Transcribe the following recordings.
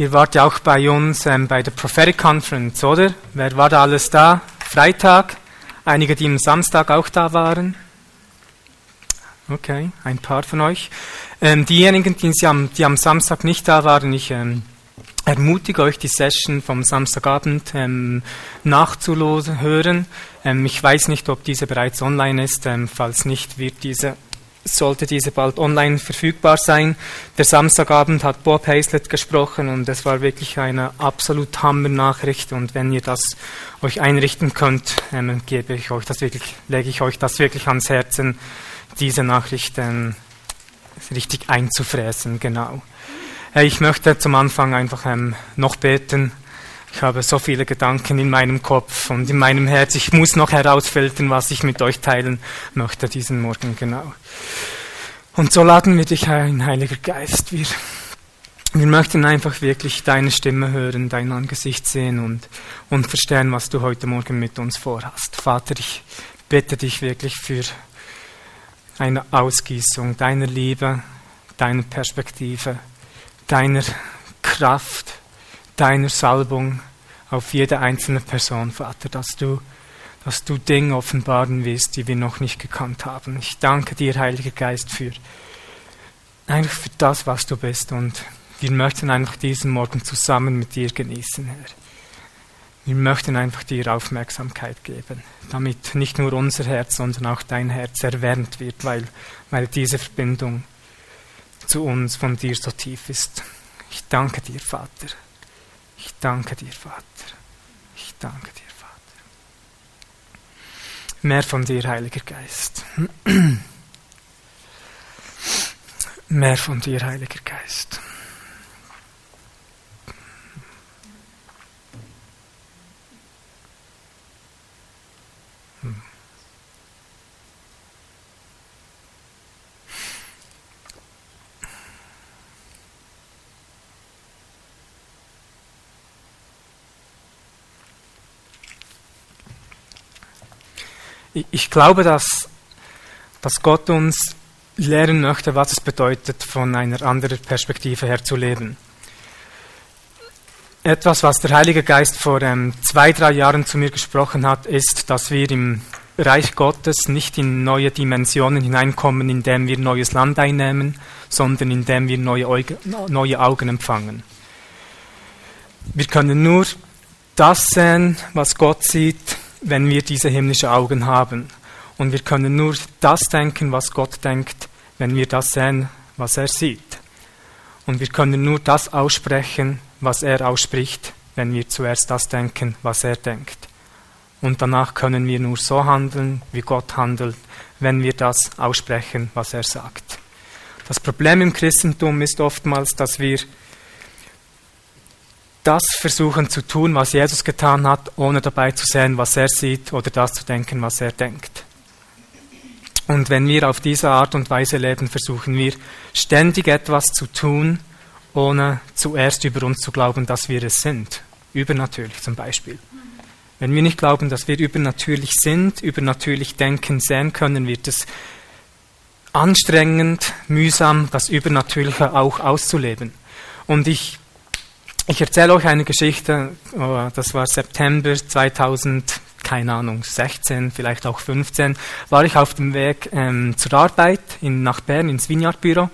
Ihr wart ja auch bei uns ähm, bei der Prophetic Conference, oder? Wer war da alles da? Freitag? Einige, die am Samstag auch da waren? Okay, ein paar von euch. Ähm, diejenigen, die am, die am, Samstag nicht da waren, ich ähm, ermutige euch, die Session vom Samstagabend ähm, nachzuhören. Ähm, ich weiß nicht, ob diese bereits online ist. Ähm, falls nicht, wird diese sollte diese bald online verfügbar sein. Der Samstagabend hat Bob Hazlett gesprochen und es war wirklich eine absolut Hammer-Nachricht und wenn ihr das euch einrichten könnt, ähm, gebe ich euch das wirklich, lege ich euch das wirklich ans Herzen, diese Nachricht ähm, richtig einzufräsen, genau. Äh, ich möchte zum Anfang einfach ähm, noch beten. Ich habe so viele Gedanken in meinem Kopf und in meinem Herz. Ich muss noch herausfiltern, was ich mit euch teilen möchte diesen Morgen genau. Und so laden wir dich ein, Heiliger Geist. Wir, wir möchten einfach wirklich deine Stimme hören, dein Angesicht sehen und, und verstehen, was du heute Morgen mit uns vorhast. Vater, ich bitte dich wirklich für eine Ausgießung deiner Liebe, deiner Perspektive, deiner Kraft deiner Salbung auf jede einzelne Person, Vater, dass du, dass du Dinge offenbaren wirst, die wir noch nicht gekannt haben. Ich danke dir, Heiliger Geist, für einfach für das, was du bist und wir möchten einfach diesen Morgen zusammen mit dir genießen, Herr. Wir möchten einfach dir Aufmerksamkeit geben, damit nicht nur unser Herz, sondern auch dein Herz erwärmt wird, weil, weil diese Verbindung zu uns von dir so tief ist. Ich danke dir, Vater. Ich danke dir, Vater. Ich danke dir, Vater. Mehr von dir, Heiliger Geist. Mehr von dir, Heiliger Geist. Ich glaube, dass, dass Gott uns lehren möchte, was es bedeutet, von einer anderen Perspektive her zu leben. Etwas, was der Heilige Geist vor ähm, zwei, drei Jahren zu mir gesprochen hat, ist, dass wir im Reich Gottes nicht in neue Dimensionen hineinkommen, indem wir neues Land einnehmen, sondern indem wir neue, Auge, neue Augen empfangen. Wir können nur das sehen, was Gott sieht, wenn wir diese himmlischen Augen haben. Und wir können nur das denken, was Gott denkt, wenn wir das sehen, was er sieht. Und wir können nur das aussprechen, was er ausspricht, wenn wir zuerst das denken, was er denkt. Und danach können wir nur so handeln, wie Gott handelt, wenn wir das aussprechen, was er sagt. Das Problem im Christentum ist oftmals, dass wir das versuchen zu tun, was Jesus getan hat, ohne dabei zu sehen, was er sieht oder das zu denken, was er denkt. Und wenn wir auf diese Art und Weise leben, versuchen wir ständig etwas zu tun, ohne zuerst über uns zu glauben, dass wir es sind. Übernatürlich zum Beispiel. Wenn wir nicht glauben, dass wir übernatürlich sind, übernatürlich denken, sehen können, wird es anstrengend, mühsam, das Übernatürliche auch auszuleben. Und ich ich erzähle euch eine Geschichte, oh, das war September 2000, keine Ahnung, 16, vielleicht auch 15, war ich auf dem Weg ähm, zur Arbeit in, nach Bern ins Vineyard-Büro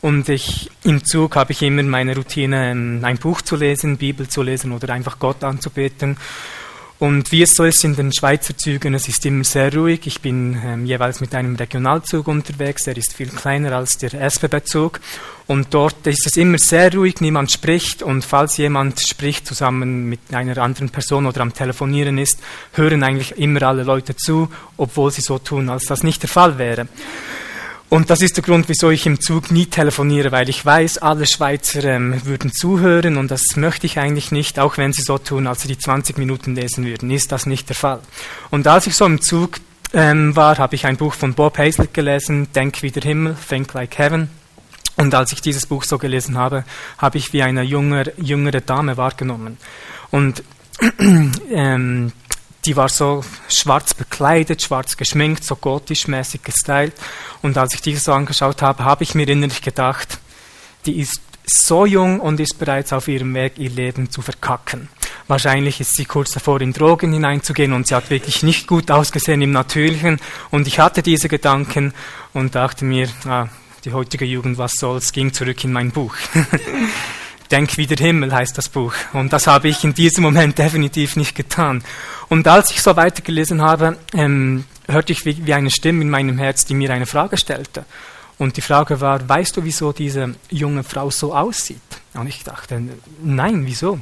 und ich, im Zug habe ich immer meine Routine, ähm, ein Buch zu lesen, Bibel zu lesen oder einfach Gott anzubeten. Und wie es so ist in den Schweizer Zügen, es ist immer sehr ruhig. Ich bin ähm, jeweils mit einem Regionalzug unterwegs, der ist viel kleiner als der SBB-Zug. Und dort ist es immer sehr ruhig, niemand spricht. Und falls jemand spricht zusammen mit einer anderen Person oder am Telefonieren ist, hören eigentlich immer alle Leute zu, obwohl sie so tun, als das nicht der Fall wäre. Und das ist der Grund, wieso ich im Zug nie telefoniere, weil ich weiß, alle Schweizer ähm, würden zuhören und das möchte ich eigentlich nicht, auch wenn sie so tun, als sie die 20 Minuten lesen würden, ist das nicht der Fall. Und als ich so im Zug ähm, war, habe ich ein Buch von Bob Hazlett gelesen, Denk wie der Himmel, Think like Heaven. Und als ich dieses Buch so gelesen habe, habe ich wie eine jüngere, jüngere Dame wahrgenommen. Und ähm, die war so schwarz bekleidet, schwarz geschminkt, so gotisch-mäßig gestylt. Und als ich die so angeschaut habe, habe ich mir innerlich gedacht, die ist so jung und ist bereits auf ihrem Weg, ihr Leben zu verkacken. Wahrscheinlich ist sie kurz davor, in Drogen hineinzugehen und sie hat wirklich nicht gut ausgesehen im Natürlichen. Und ich hatte diese Gedanken und dachte mir, ah, die heutige Jugend, was soll's, ging zurück in mein Buch. Denk wie der Himmel heißt das Buch. Und das habe ich in diesem Moment definitiv nicht getan. Und als ich so weitergelesen habe, ähm, hörte ich wie, wie eine Stimme in meinem Herz, die mir eine Frage stellte. Und die Frage war, weißt du, wieso diese junge Frau so aussieht? Und ich dachte, nein, wieso?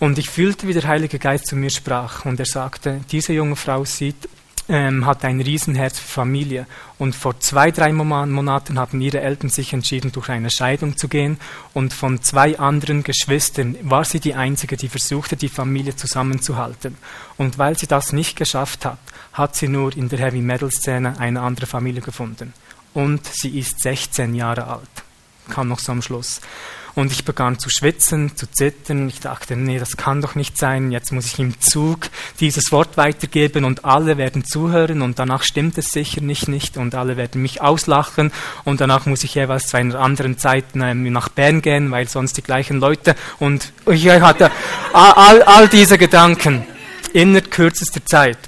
Und ich fühlte, wie der Heilige Geist zu mir sprach und er sagte, diese junge Frau sieht ähm, hat ein Riesenherz für Familie. Und vor zwei, drei Monaten haben ihre Eltern sich entschieden, durch eine Scheidung zu gehen. Und von zwei anderen Geschwistern war sie die Einzige, die versuchte, die Familie zusammenzuhalten. Und weil sie das nicht geschafft hat, hat sie nur in der Heavy Metal Szene eine andere Familie gefunden. Und sie ist 16 Jahre alt. Kam noch so am Schluss. Und ich begann zu schwitzen, zu zittern. Ich dachte, nee, das kann doch nicht sein. Jetzt muss ich im Zug dieses Wort weitergeben und alle werden zuhören und danach stimmt es sicher nicht, nicht und alle werden mich auslachen und danach muss ich jeweils zu einer anderen Zeit ähm, nach Bern gehen, weil sonst die gleichen Leute und ich hatte all, all diese Gedanken innerhalb kürzester Zeit.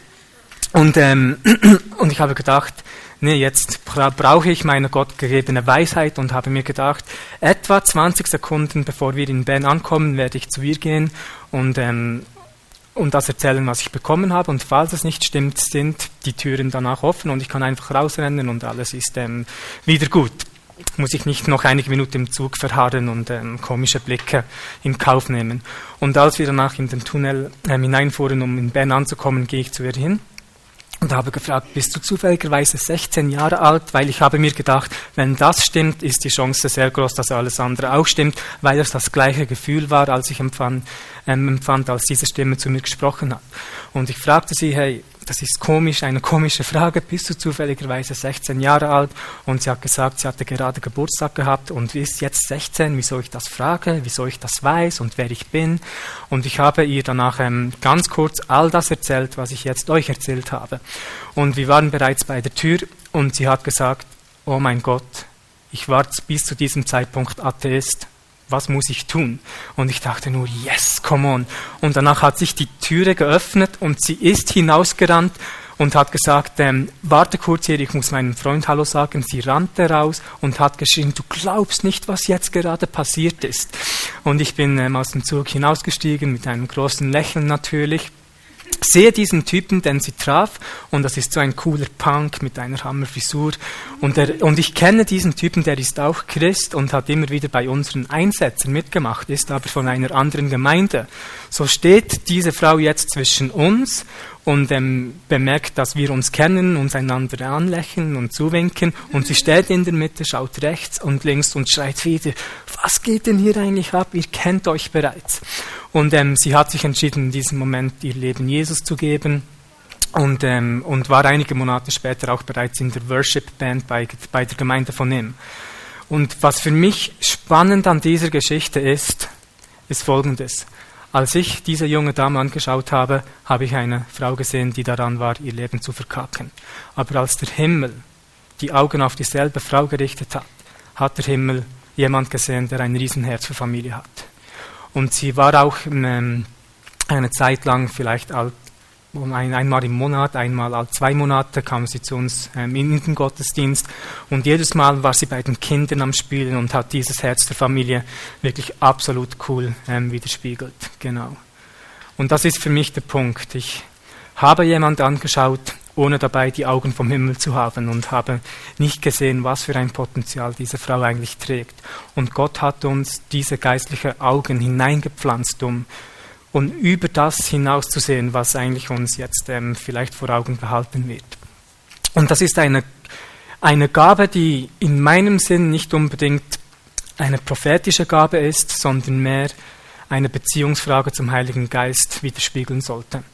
Und, ähm, und ich habe gedacht, nee, jetzt brauche ich meine gottgegebene Weisheit und habe mir gedacht, etwa 20 Sekunden bevor wir in Bern ankommen, werde ich zu ihr gehen und, ähm, und das erzählen, was ich bekommen habe. Und falls es nicht stimmt, sind die Türen danach offen und ich kann einfach rausrennen und alles ist ähm, wieder gut. Muss ich nicht noch einige Minuten im Zug verharren und ähm, komische Blicke in Kauf nehmen. Und als wir danach in den Tunnel ähm, hineinfuhren, um in Bern anzukommen, gehe ich zu ihr hin und habe gefragt, bist du zufälligerweise 16 Jahre alt? Weil ich habe mir gedacht, wenn das stimmt, ist die Chance sehr groß, dass alles andere auch stimmt, weil es das gleiche Gefühl war, als ich empfand, ähm, empfand, als diese Stimme zu mir gesprochen hat. Und ich fragte sie, hey, das ist komisch, eine komische Frage, bist du zufälligerweise 16 Jahre alt? Und sie hat gesagt, sie hatte gerade Geburtstag gehabt und ist jetzt 16, wieso ich das frage, wieso ich das weiß und wer ich bin. Und ich habe ihr danach ähm, ganz kurz all das erzählt, was ich jetzt euch erzählt habe. Und wir waren bereits bei der Tür und sie hat gesagt, oh mein Gott, ich war bis zu diesem Zeitpunkt Atheist was muss ich tun? Und ich dachte nur, yes, come on. Und danach hat sich die Türe geöffnet und sie ist hinausgerannt und hat gesagt, ähm, warte kurz hier, ich muss meinem Freund Hallo sagen. Sie rannte raus und hat geschrien, du glaubst nicht, was jetzt gerade passiert ist. Und ich bin ähm, aus dem Zug hinausgestiegen mit einem großen Lächeln natürlich sehe diesen Typen, den sie traf, und das ist so ein cooler Punk mit einer Hammerfrisur. Und, der, und ich kenne diesen Typen, der ist auch Christ und hat immer wieder bei unseren Einsätzen mitgemacht, ist aber von einer anderen Gemeinde. So steht diese Frau jetzt zwischen uns und ähm, bemerkt, dass wir uns kennen, uns einander anlächeln und zuwinken und sie steht in der Mitte, schaut rechts und links und schreit wieder, was geht denn hier eigentlich ab? Ihr kennt euch bereits. Und ähm, sie hat sich entschieden, in diesem Moment ihr Leben Jesus zu geben und, ähm, und war einige Monate später auch bereits in der Worship Band bei, bei der Gemeinde von ihm. Und was für mich spannend an dieser Geschichte ist, ist Folgendes. Als ich diese junge Dame angeschaut habe, habe ich eine Frau gesehen, die daran war, ihr Leben zu verkacken. Aber als der Himmel die Augen auf dieselbe Frau gerichtet hat, hat der Himmel jemand gesehen, der ein Riesenherz für Familie hat. Und sie war auch ähm, eine Zeit lang vielleicht alt, ein, einmal im Monat, einmal alle zwei Monate kam sie zu uns ähm, in den Gottesdienst und jedes Mal war sie bei den Kindern am Spielen und hat dieses Herz der Familie wirklich absolut cool ähm, widerspiegelt. Genau. Und das ist für mich der Punkt. Ich habe jemand angeschaut, ohne dabei die Augen vom Himmel zu haben und habe nicht gesehen, was für ein Potenzial diese Frau eigentlich trägt. Und Gott hat uns diese geistlichen Augen hineingepflanzt, um und über das hinauszusehen, was eigentlich uns jetzt ähm, vielleicht vor Augen gehalten wird. Und das ist eine, eine Gabe, die in meinem Sinn nicht unbedingt eine prophetische Gabe ist, sondern mehr eine Beziehungsfrage zum Heiligen Geist widerspiegeln sollte.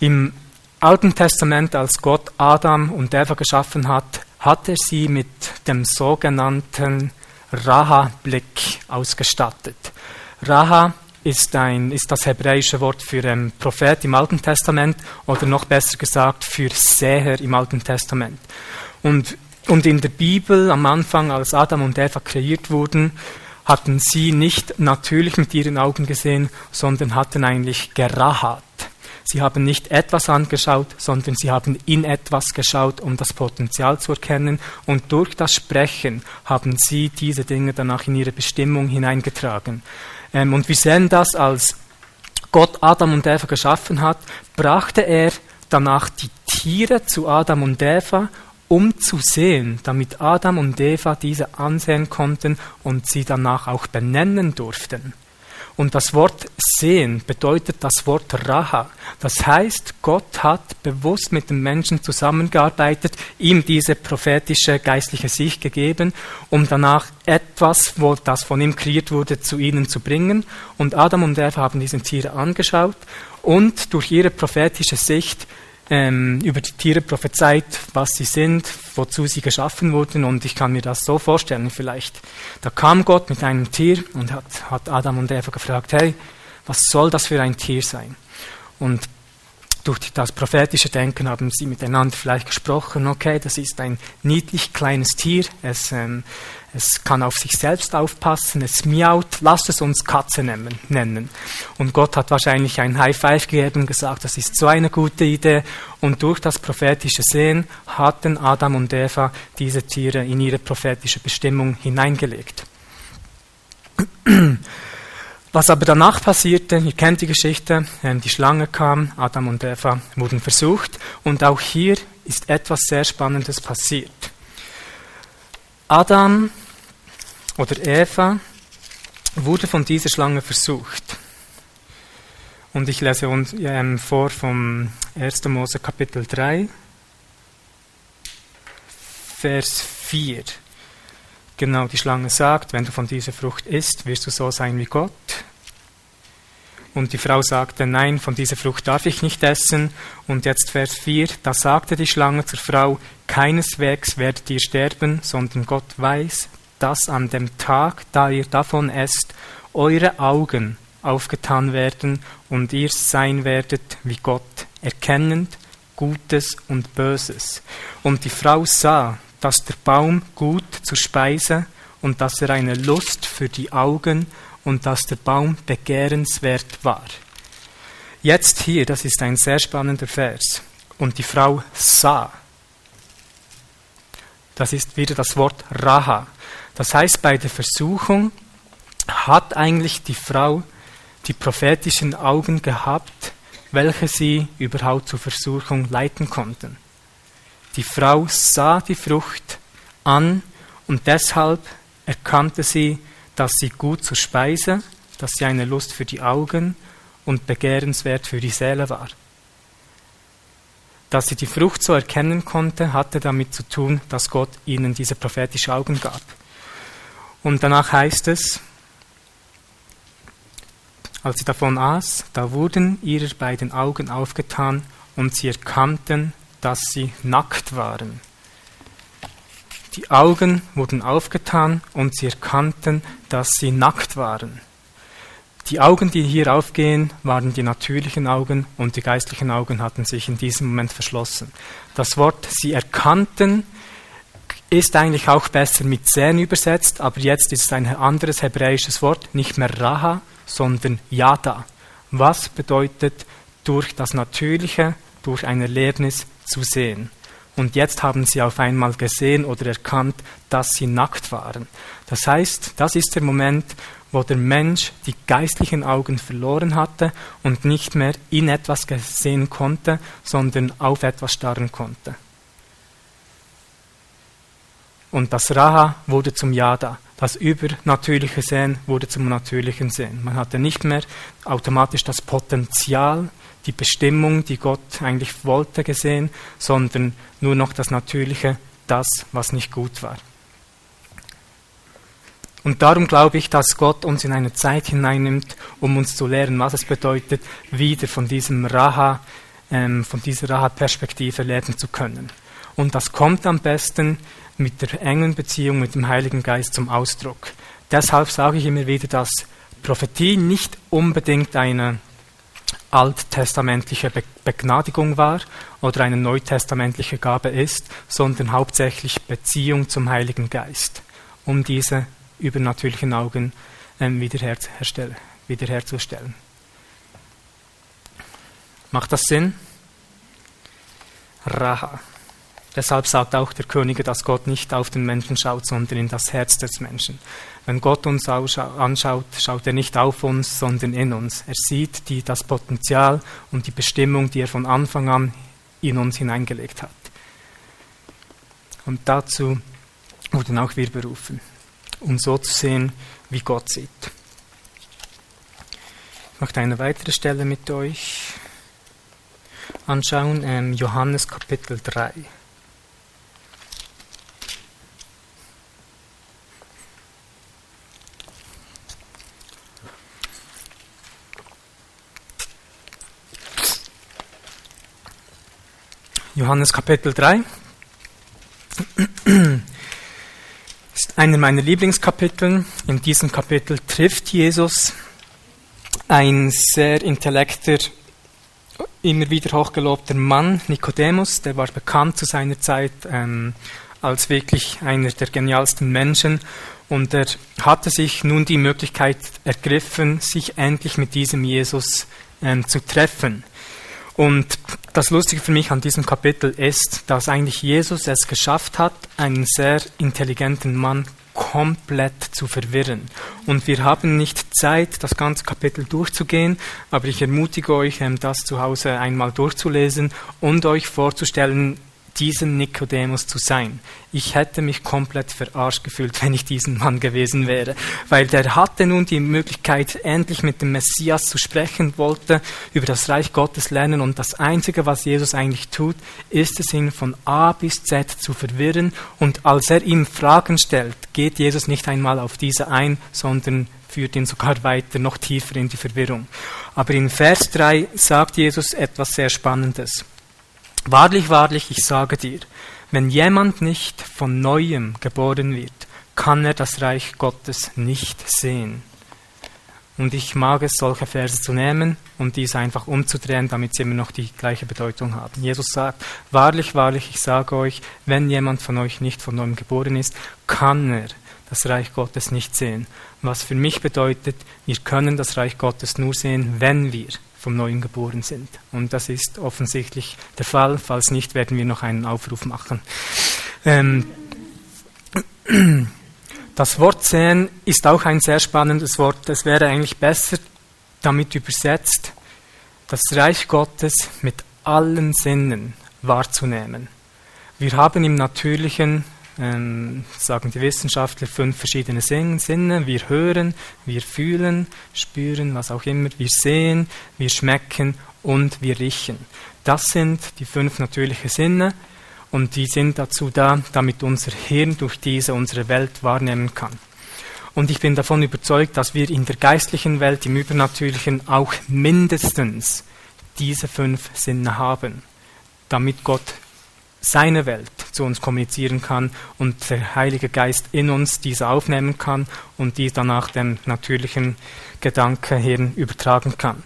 Im Alten Testament, als Gott Adam und Eva geschaffen hat, hat er sie mit dem sogenannten Raha-Blick ausgestattet. Raha ist, ein, ist das hebräische Wort für ähm, Prophet im Alten Testament oder noch besser gesagt für Seher im Alten Testament. Und, und in der Bibel am Anfang, als Adam und Eva kreiert wurden, hatten sie nicht natürlich mit ihren Augen gesehen, sondern hatten eigentlich gerahat. Sie haben nicht etwas angeschaut, sondern sie haben in etwas geschaut, um das Potenzial zu erkennen. Und durch das Sprechen haben sie diese Dinge danach in ihre Bestimmung hineingetragen. Ähm, und wir sehen das, als Gott Adam und Eva geschaffen hat, brachte er danach die Tiere zu Adam und Eva, um zu sehen, damit Adam und Eva diese ansehen konnten und sie danach auch benennen durften. Und das Wort sehen bedeutet das Wort Raha. Das heißt, Gott hat bewusst mit dem Menschen zusammengearbeitet, ihm diese prophetische geistliche Sicht gegeben, um danach etwas, wo das von ihm kreiert wurde, zu ihnen zu bringen. Und Adam und Eva haben diese Tiere angeschaut und durch ihre prophetische Sicht ähm, über die Tiere prophezeit, was sie sind, wozu sie geschaffen wurden. Und ich kann mir das so vorstellen, vielleicht. Da kam Gott mit einem Tier und hat, hat Adam und Eva gefragt, hey, was soll das für ein Tier sein? Und durch das prophetische Denken haben sie miteinander vielleicht gesprochen, okay, das ist ein niedlich kleines Tier, es, ähm, es kann auf sich selbst aufpassen, es miaut, lasst es uns Katze nennen. Und Gott hat wahrscheinlich ein High Five gegeben und gesagt, das ist so eine gute Idee. Und durch das prophetische Sehen hatten Adam und Eva diese Tiere in ihre prophetische Bestimmung hineingelegt. Was aber danach passierte, ihr kennt die Geschichte, ähm, die Schlange kam, Adam und Eva wurden versucht und auch hier ist etwas sehr Spannendes passiert. Adam oder Eva wurde von dieser Schlange versucht. Und ich lese uns ähm, vor vom 1. Mose Kapitel 3, Vers 4. Genau, die Schlange sagt, wenn du von dieser Frucht isst, wirst du so sein wie Gott. Und die Frau sagte, nein, von dieser Frucht darf ich nicht essen. Und jetzt Vers 4, da sagte die Schlange zur Frau, keineswegs werdet ihr sterben, sondern Gott weiß, dass an dem Tag, da ihr davon esst, eure Augen aufgetan werden und ihr sein werdet wie Gott, erkennend Gutes und Böses. Und die Frau sah, dass der Baum gut zur Speise und dass er eine Lust für die Augen und dass der Baum begehrenswert war. Jetzt hier, das ist ein sehr spannender Vers. Und die Frau sah. Das ist wieder das Wort Raha. Das heißt, bei der Versuchung hat eigentlich die Frau die prophetischen Augen gehabt, welche sie überhaupt zur Versuchung leiten konnten. Die Frau sah die Frucht an und deshalb erkannte sie, dass sie gut zur Speise, dass sie eine Lust für die Augen und begehrenswert für die Seele war. Dass sie die Frucht so erkennen konnte, hatte damit zu tun, dass Gott ihnen diese prophetischen Augen gab. Und danach heißt es, als sie davon aß, da wurden ihre beiden Augen aufgetan und sie erkannten, dass sie nackt waren. Die Augen wurden aufgetan und sie erkannten, dass sie nackt waren. Die Augen, die hier aufgehen, waren die natürlichen Augen und die geistlichen Augen hatten sich in diesem Moment verschlossen. Das Wort sie erkannten ist eigentlich auch besser mit sehen übersetzt, aber jetzt ist es ein anderes hebräisches Wort, nicht mehr Raha, sondern Yada. Was bedeutet durch das Natürliche, durch ein Erlebnis zu sehen. Und jetzt haben sie auf einmal gesehen oder erkannt, dass sie nackt waren. Das heißt, das ist der Moment, wo der Mensch die geistlichen Augen verloren hatte und nicht mehr in etwas sehen konnte, sondern auf etwas starren konnte. Und das Raha wurde zum Yada. Das übernatürliche Sehen wurde zum natürlichen Sehen. Man hatte nicht mehr automatisch das Potenzial, die Bestimmung, die Gott eigentlich wollte, gesehen, sondern nur noch das Natürliche, das, was nicht gut war. Und darum glaube ich, dass Gott uns in eine Zeit hineinnimmt, um uns zu lehren, was es bedeutet, wieder von diesem Raha, ähm, von dieser Raha-Perspektive leben zu können. Und das kommt am besten mit der engen Beziehung mit dem Heiligen Geist zum Ausdruck. Deshalb sage ich immer wieder, dass Prophetie nicht unbedingt eine alttestamentliche Begnadigung war oder eine neutestamentliche Gabe ist, sondern hauptsächlich Beziehung zum Heiligen Geist, um diese übernatürlichen Augen ähm, wiederherzustellen. Macht das Sinn? Raha. Deshalb sagt auch der König, dass Gott nicht auf den Menschen schaut, sondern in das Herz des Menschen. Wenn Gott uns anschaut, schaut er nicht auf uns, sondern in uns. Er sieht die, das Potenzial und die Bestimmung, die er von Anfang an in uns hineingelegt hat. Und dazu wurden auch wir berufen, um so zu sehen, wie Gott sieht. Ich möchte eine weitere Stelle mit euch anschauen, ähm, Johannes Kapitel 3. Johannes Kapitel 3 ist einer meiner Lieblingskapitel. In diesem Kapitel trifft Jesus ein sehr intellekter, immer wieder hochgelobter Mann, Nikodemus, der war bekannt zu seiner Zeit ähm, als wirklich einer der genialsten Menschen und er hatte sich nun die Möglichkeit ergriffen, sich endlich mit diesem Jesus ähm, zu treffen. Und das Lustige für mich an diesem Kapitel ist, dass eigentlich Jesus es geschafft hat, einen sehr intelligenten Mann komplett zu verwirren. Und wir haben nicht Zeit, das ganze Kapitel durchzugehen, aber ich ermutige euch, ähm, das zu Hause einmal durchzulesen und euch vorzustellen, diesen Nikodemus zu sein. Ich hätte mich komplett verarscht gefühlt, wenn ich diesen Mann gewesen wäre, weil der hatte nun die Möglichkeit, endlich mit dem Messias zu sprechen, wollte über das Reich Gottes lernen und das Einzige, was Jesus eigentlich tut, ist es ihn von A bis Z zu verwirren und als er ihm Fragen stellt, geht Jesus nicht einmal auf diese ein, sondern führt ihn sogar weiter, noch tiefer in die Verwirrung. Aber in Vers 3 sagt Jesus etwas sehr Spannendes. Wahrlich, wahrlich, ich sage dir, wenn jemand nicht von neuem geboren wird, kann er das Reich Gottes nicht sehen. Und ich mag es, solche Verse zu nehmen und dies einfach umzudrehen, damit sie immer noch die gleiche Bedeutung haben. Jesus sagt, wahrlich, wahrlich, ich sage euch, wenn jemand von euch nicht von neuem geboren ist, kann er das Reich Gottes nicht sehen. Was für mich bedeutet, wir können das Reich Gottes nur sehen, wenn wir vom Neuen geboren sind. Und das ist offensichtlich der Fall. Falls nicht, werden wir noch einen Aufruf machen. Ähm, das Wort sehen ist auch ein sehr spannendes Wort. Es wäre eigentlich besser damit übersetzt, das Reich Gottes mit allen Sinnen wahrzunehmen. Wir haben im Natürlichen ähm, sagen die Wissenschaftler, fünf verschiedene Sinne. Wir hören, wir fühlen, spüren, was auch immer. Wir sehen, wir schmecken und wir riechen. Das sind die fünf natürlichen Sinne und die sind dazu da, damit unser Hirn durch diese unsere Welt wahrnehmen kann. Und ich bin davon überzeugt, dass wir in der geistlichen Welt, im Übernatürlichen, auch mindestens diese fünf Sinne haben, damit Gott seine Welt zu uns kommunizieren kann und der Heilige Geist in uns diese aufnehmen kann und die danach dem natürlichen Gedankenhirn übertragen kann.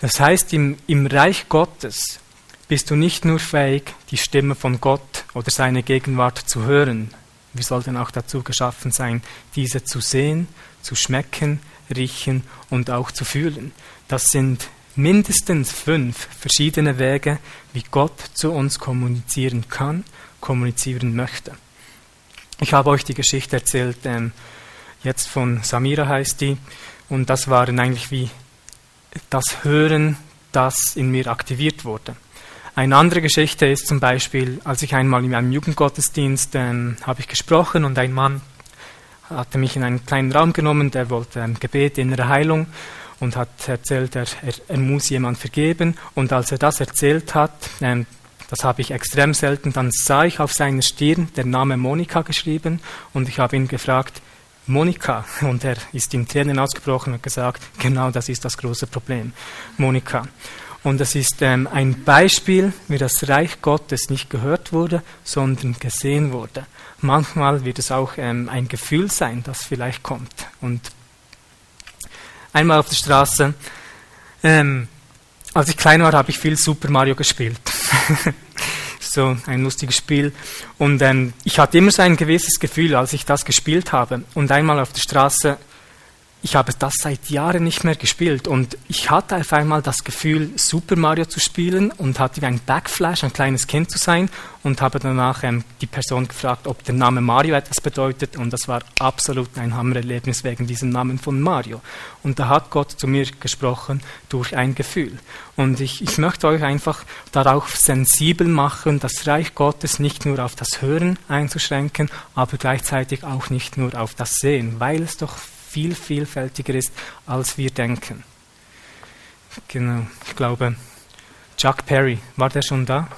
Das heißt, im, im Reich Gottes bist du nicht nur fähig, die Stimme von Gott oder seine Gegenwart zu hören, wir sollten auch dazu geschaffen sein, diese zu sehen, zu schmecken, riechen und auch zu fühlen. Das sind mindestens fünf verschiedene Wege, wie Gott zu uns kommunizieren kann, kommunizieren möchte. Ich habe euch die Geschichte erzählt, ähm, jetzt von Samira heißt die, und das waren eigentlich wie das Hören, das in mir aktiviert wurde. Eine andere Geschichte ist zum Beispiel, als ich einmal in einem Jugendgottesdienst ähm, habe ich gesprochen und ein Mann hatte mich in einen kleinen Raum genommen, der wollte ein Gebet, innere Heilung und hat erzählt, er, er, er, muss jemand vergeben. Und als er das erzählt hat, ähm, das habe ich extrem selten, dann sah ich auf seiner Stirn der Name Monika geschrieben und ich habe ihn gefragt, Monika. Und er ist in Tränen ausgebrochen und gesagt, genau das ist das große Problem, Monika. Und es ist ähm, ein Beispiel, wie das Reich Gottes nicht gehört wurde, sondern gesehen wurde. Manchmal wird es auch ähm, ein Gefühl sein, das vielleicht kommt. Und einmal auf der Straße. Ähm, als ich klein war, habe ich viel Super Mario gespielt. So ein lustiges Spiel. Und ähm, ich hatte immer so ein gewisses Gefühl, als ich das gespielt habe. Und einmal auf der Straße ich habe das seit Jahren nicht mehr gespielt und ich hatte auf einmal das Gefühl, Super Mario zu spielen und hatte wie ein Backflash, ein kleines Kind zu sein und habe danach ähm, die Person gefragt, ob der Name Mario etwas bedeutet und das war absolut ein Hammererlebnis wegen diesem Namen von Mario. Und da hat Gott zu mir gesprochen durch ein Gefühl. Und ich, ich möchte euch einfach darauf sensibel machen, das Reich Gottes nicht nur auf das Hören einzuschränken, aber gleichzeitig auch nicht nur auf das Sehen, weil es doch viel vielfältiger ist, als wir denken. Genau, ich glaube, Chuck Perry, war der schon da?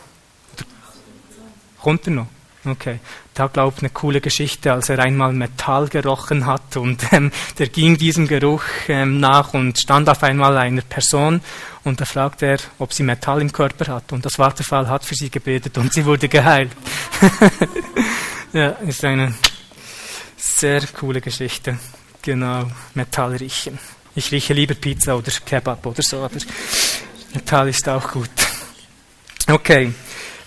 Kommt er noch? Okay, da glaubt eine coole Geschichte, als er einmal Metall gerochen hat und ähm, der ging diesem Geruch ähm, nach und stand auf einmal einer Person und da fragte er, ob sie Metall im Körper hat und das Wasserfall hat für sie gebetet und sie wurde geheilt. ja, ist eine sehr coole Geschichte. Genau, Metall riechen. Ich rieche lieber Pizza oder Kebab oder so, aber Metall ist auch gut. Okay,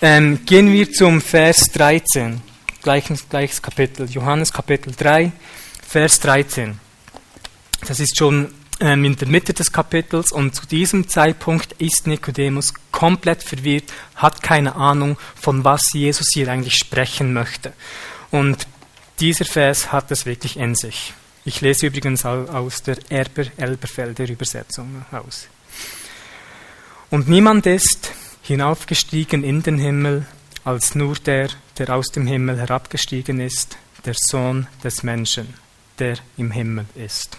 ähm, gehen wir zum Vers 13. Gleiches, gleiches Kapitel, Johannes Kapitel 3, Vers 13. Das ist schon ähm, in der Mitte des Kapitels und zu diesem Zeitpunkt ist Nikodemus komplett verwirrt, hat keine Ahnung, von was Jesus hier eigentlich sprechen möchte. Und dieser Vers hat es wirklich in sich. Ich lese übrigens aus der Erber-Elberfelder Übersetzung aus. Und niemand ist hinaufgestiegen in den Himmel, als nur der, der aus dem Himmel herabgestiegen ist, der Sohn des Menschen, der im Himmel ist.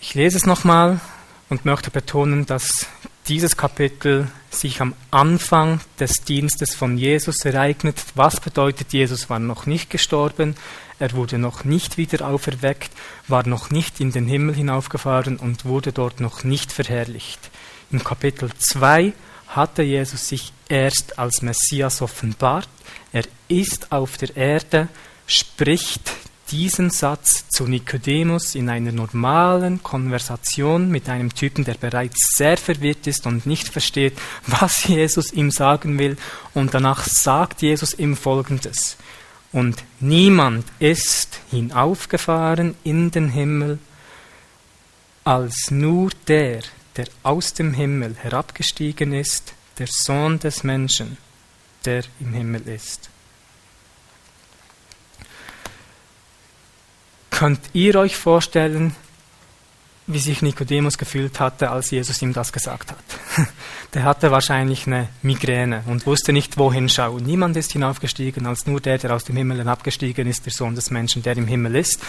Ich lese es nochmal und möchte betonen, dass dieses Kapitel sich am Anfang des Dienstes von Jesus ereignet. Was bedeutet, Jesus war noch nicht gestorben, er wurde noch nicht wieder auferweckt, war noch nicht in den Himmel hinaufgefahren und wurde dort noch nicht verherrlicht. Im Kapitel 2 hatte Jesus sich erst als Messias offenbart. Er ist auf der Erde, spricht diesen Satz zu Nikodemus in einer normalen Konversation mit einem Typen, der bereits sehr verwirrt ist und nicht versteht, was Jesus ihm sagen will. Und danach sagt Jesus ihm Folgendes. Und niemand ist hinaufgefahren in den Himmel, als nur der, der aus dem Himmel herabgestiegen ist, der Sohn des Menschen, der im Himmel ist. Könnt ihr euch vorstellen, wie sich Nikodemus gefühlt hatte, als Jesus ihm das gesagt hat. Der hatte wahrscheinlich eine Migräne und wusste nicht, wohin schauen. Niemand ist hinaufgestiegen, als nur der, der aus dem Himmel herabgestiegen ist, der Sohn des Menschen, der im Himmel ist.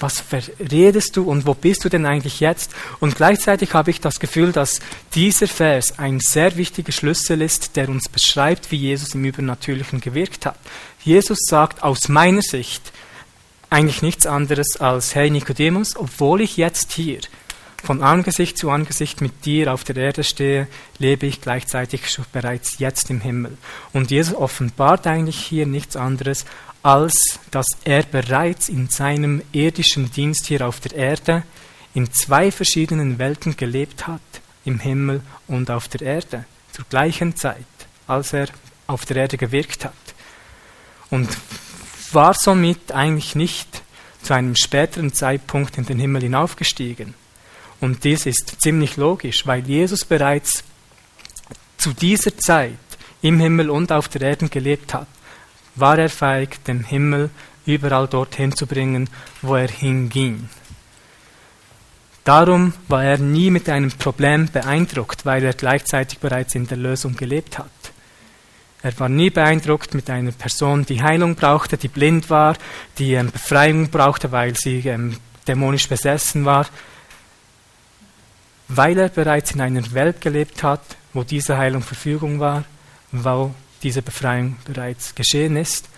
Was verredest du und wo bist du denn eigentlich jetzt? Und gleichzeitig habe ich das Gefühl, dass dieser Vers ein sehr wichtiger Schlüssel ist, der uns beschreibt, wie Jesus im Übernatürlichen gewirkt hat. Jesus sagt aus meiner Sicht, eigentlich nichts anderes als, hey Nikodemus, obwohl ich jetzt hier von Angesicht zu Angesicht mit dir auf der Erde stehe, lebe ich gleichzeitig schon bereits jetzt im Himmel. Und Jesus offenbart eigentlich hier nichts anderes, als dass er bereits in seinem irdischen Dienst hier auf der Erde in zwei verschiedenen Welten gelebt hat, im Himmel und auf der Erde, zur gleichen Zeit, als er auf der Erde gewirkt hat. Und war somit eigentlich nicht zu einem späteren Zeitpunkt in den Himmel hinaufgestiegen. Und dies ist ziemlich logisch, weil Jesus bereits zu dieser Zeit im Himmel und auf der Erde gelebt hat, war er fähig, den Himmel überall dorthin zu bringen, wo er hinging. Darum war er nie mit einem Problem beeindruckt, weil er gleichzeitig bereits in der Lösung gelebt hat. Er war nie beeindruckt mit einer Person, die Heilung brauchte, die blind war, die ähm, Befreiung brauchte, weil sie ähm, dämonisch besessen war, weil er bereits in einer Welt gelebt hat, wo diese Heilung Verfügung war, wo diese Befreiung bereits geschehen ist.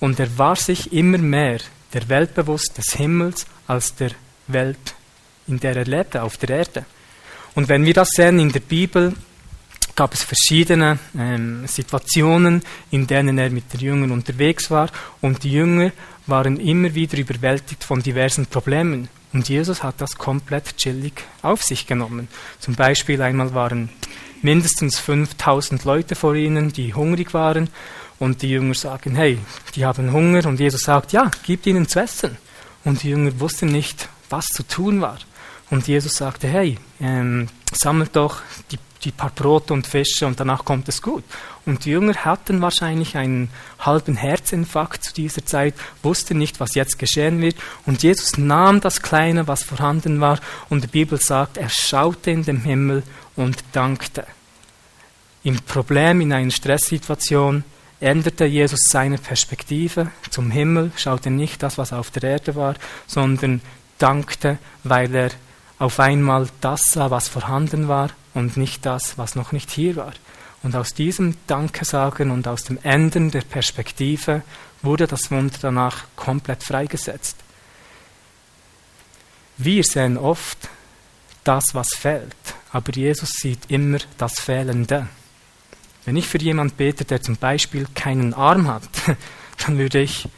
Und er war sich immer mehr der Welt bewusst des Himmels als der Welt, in der er lebte, auf der Erde. Und wenn wir das sehen in der Bibel, gab es verschiedene ähm, Situationen, in denen er mit den Jüngern unterwegs war und die Jünger waren immer wieder überwältigt von diversen Problemen. Und Jesus hat das komplett chillig auf sich genommen. Zum Beispiel einmal waren mindestens 5000 Leute vor ihnen, die hungrig waren. Und die Jünger sagen, hey, die haben Hunger. Und Jesus sagt, ja, gib ihnen zu essen. Und die Jünger wussten nicht, was zu tun war. Und Jesus sagte, hey, ähm, sammelt doch die, paar Brote und Fische und danach kommt es gut. Und die Jünger hatten wahrscheinlich einen halben Herzinfarkt zu dieser Zeit, wussten nicht, was jetzt geschehen wird. Und Jesus nahm das Kleine, was vorhanden war, und die Bibel sagt, er schaute in den Himmel und dankte. Im Problem, in einer Stresssituation, änderte Jesus seine Perspektive zum Himmel, schaute nicht das, was auf der Erde war, sondern dankte, weil er auf einmal das sah, was vorhanden war und nicht das, was noch nicht hier war. Und aus diesem Dankesagen und aus dem Ändern der Perspektive wurde das Wunder danach komplett freigesetzt. Wir sehen oft das, was fehlt, aber Jesus sieht immer das Fehlende. Wenn ich für jemanden bete, der zum Beispiel keinen Arm hat, dann würde ich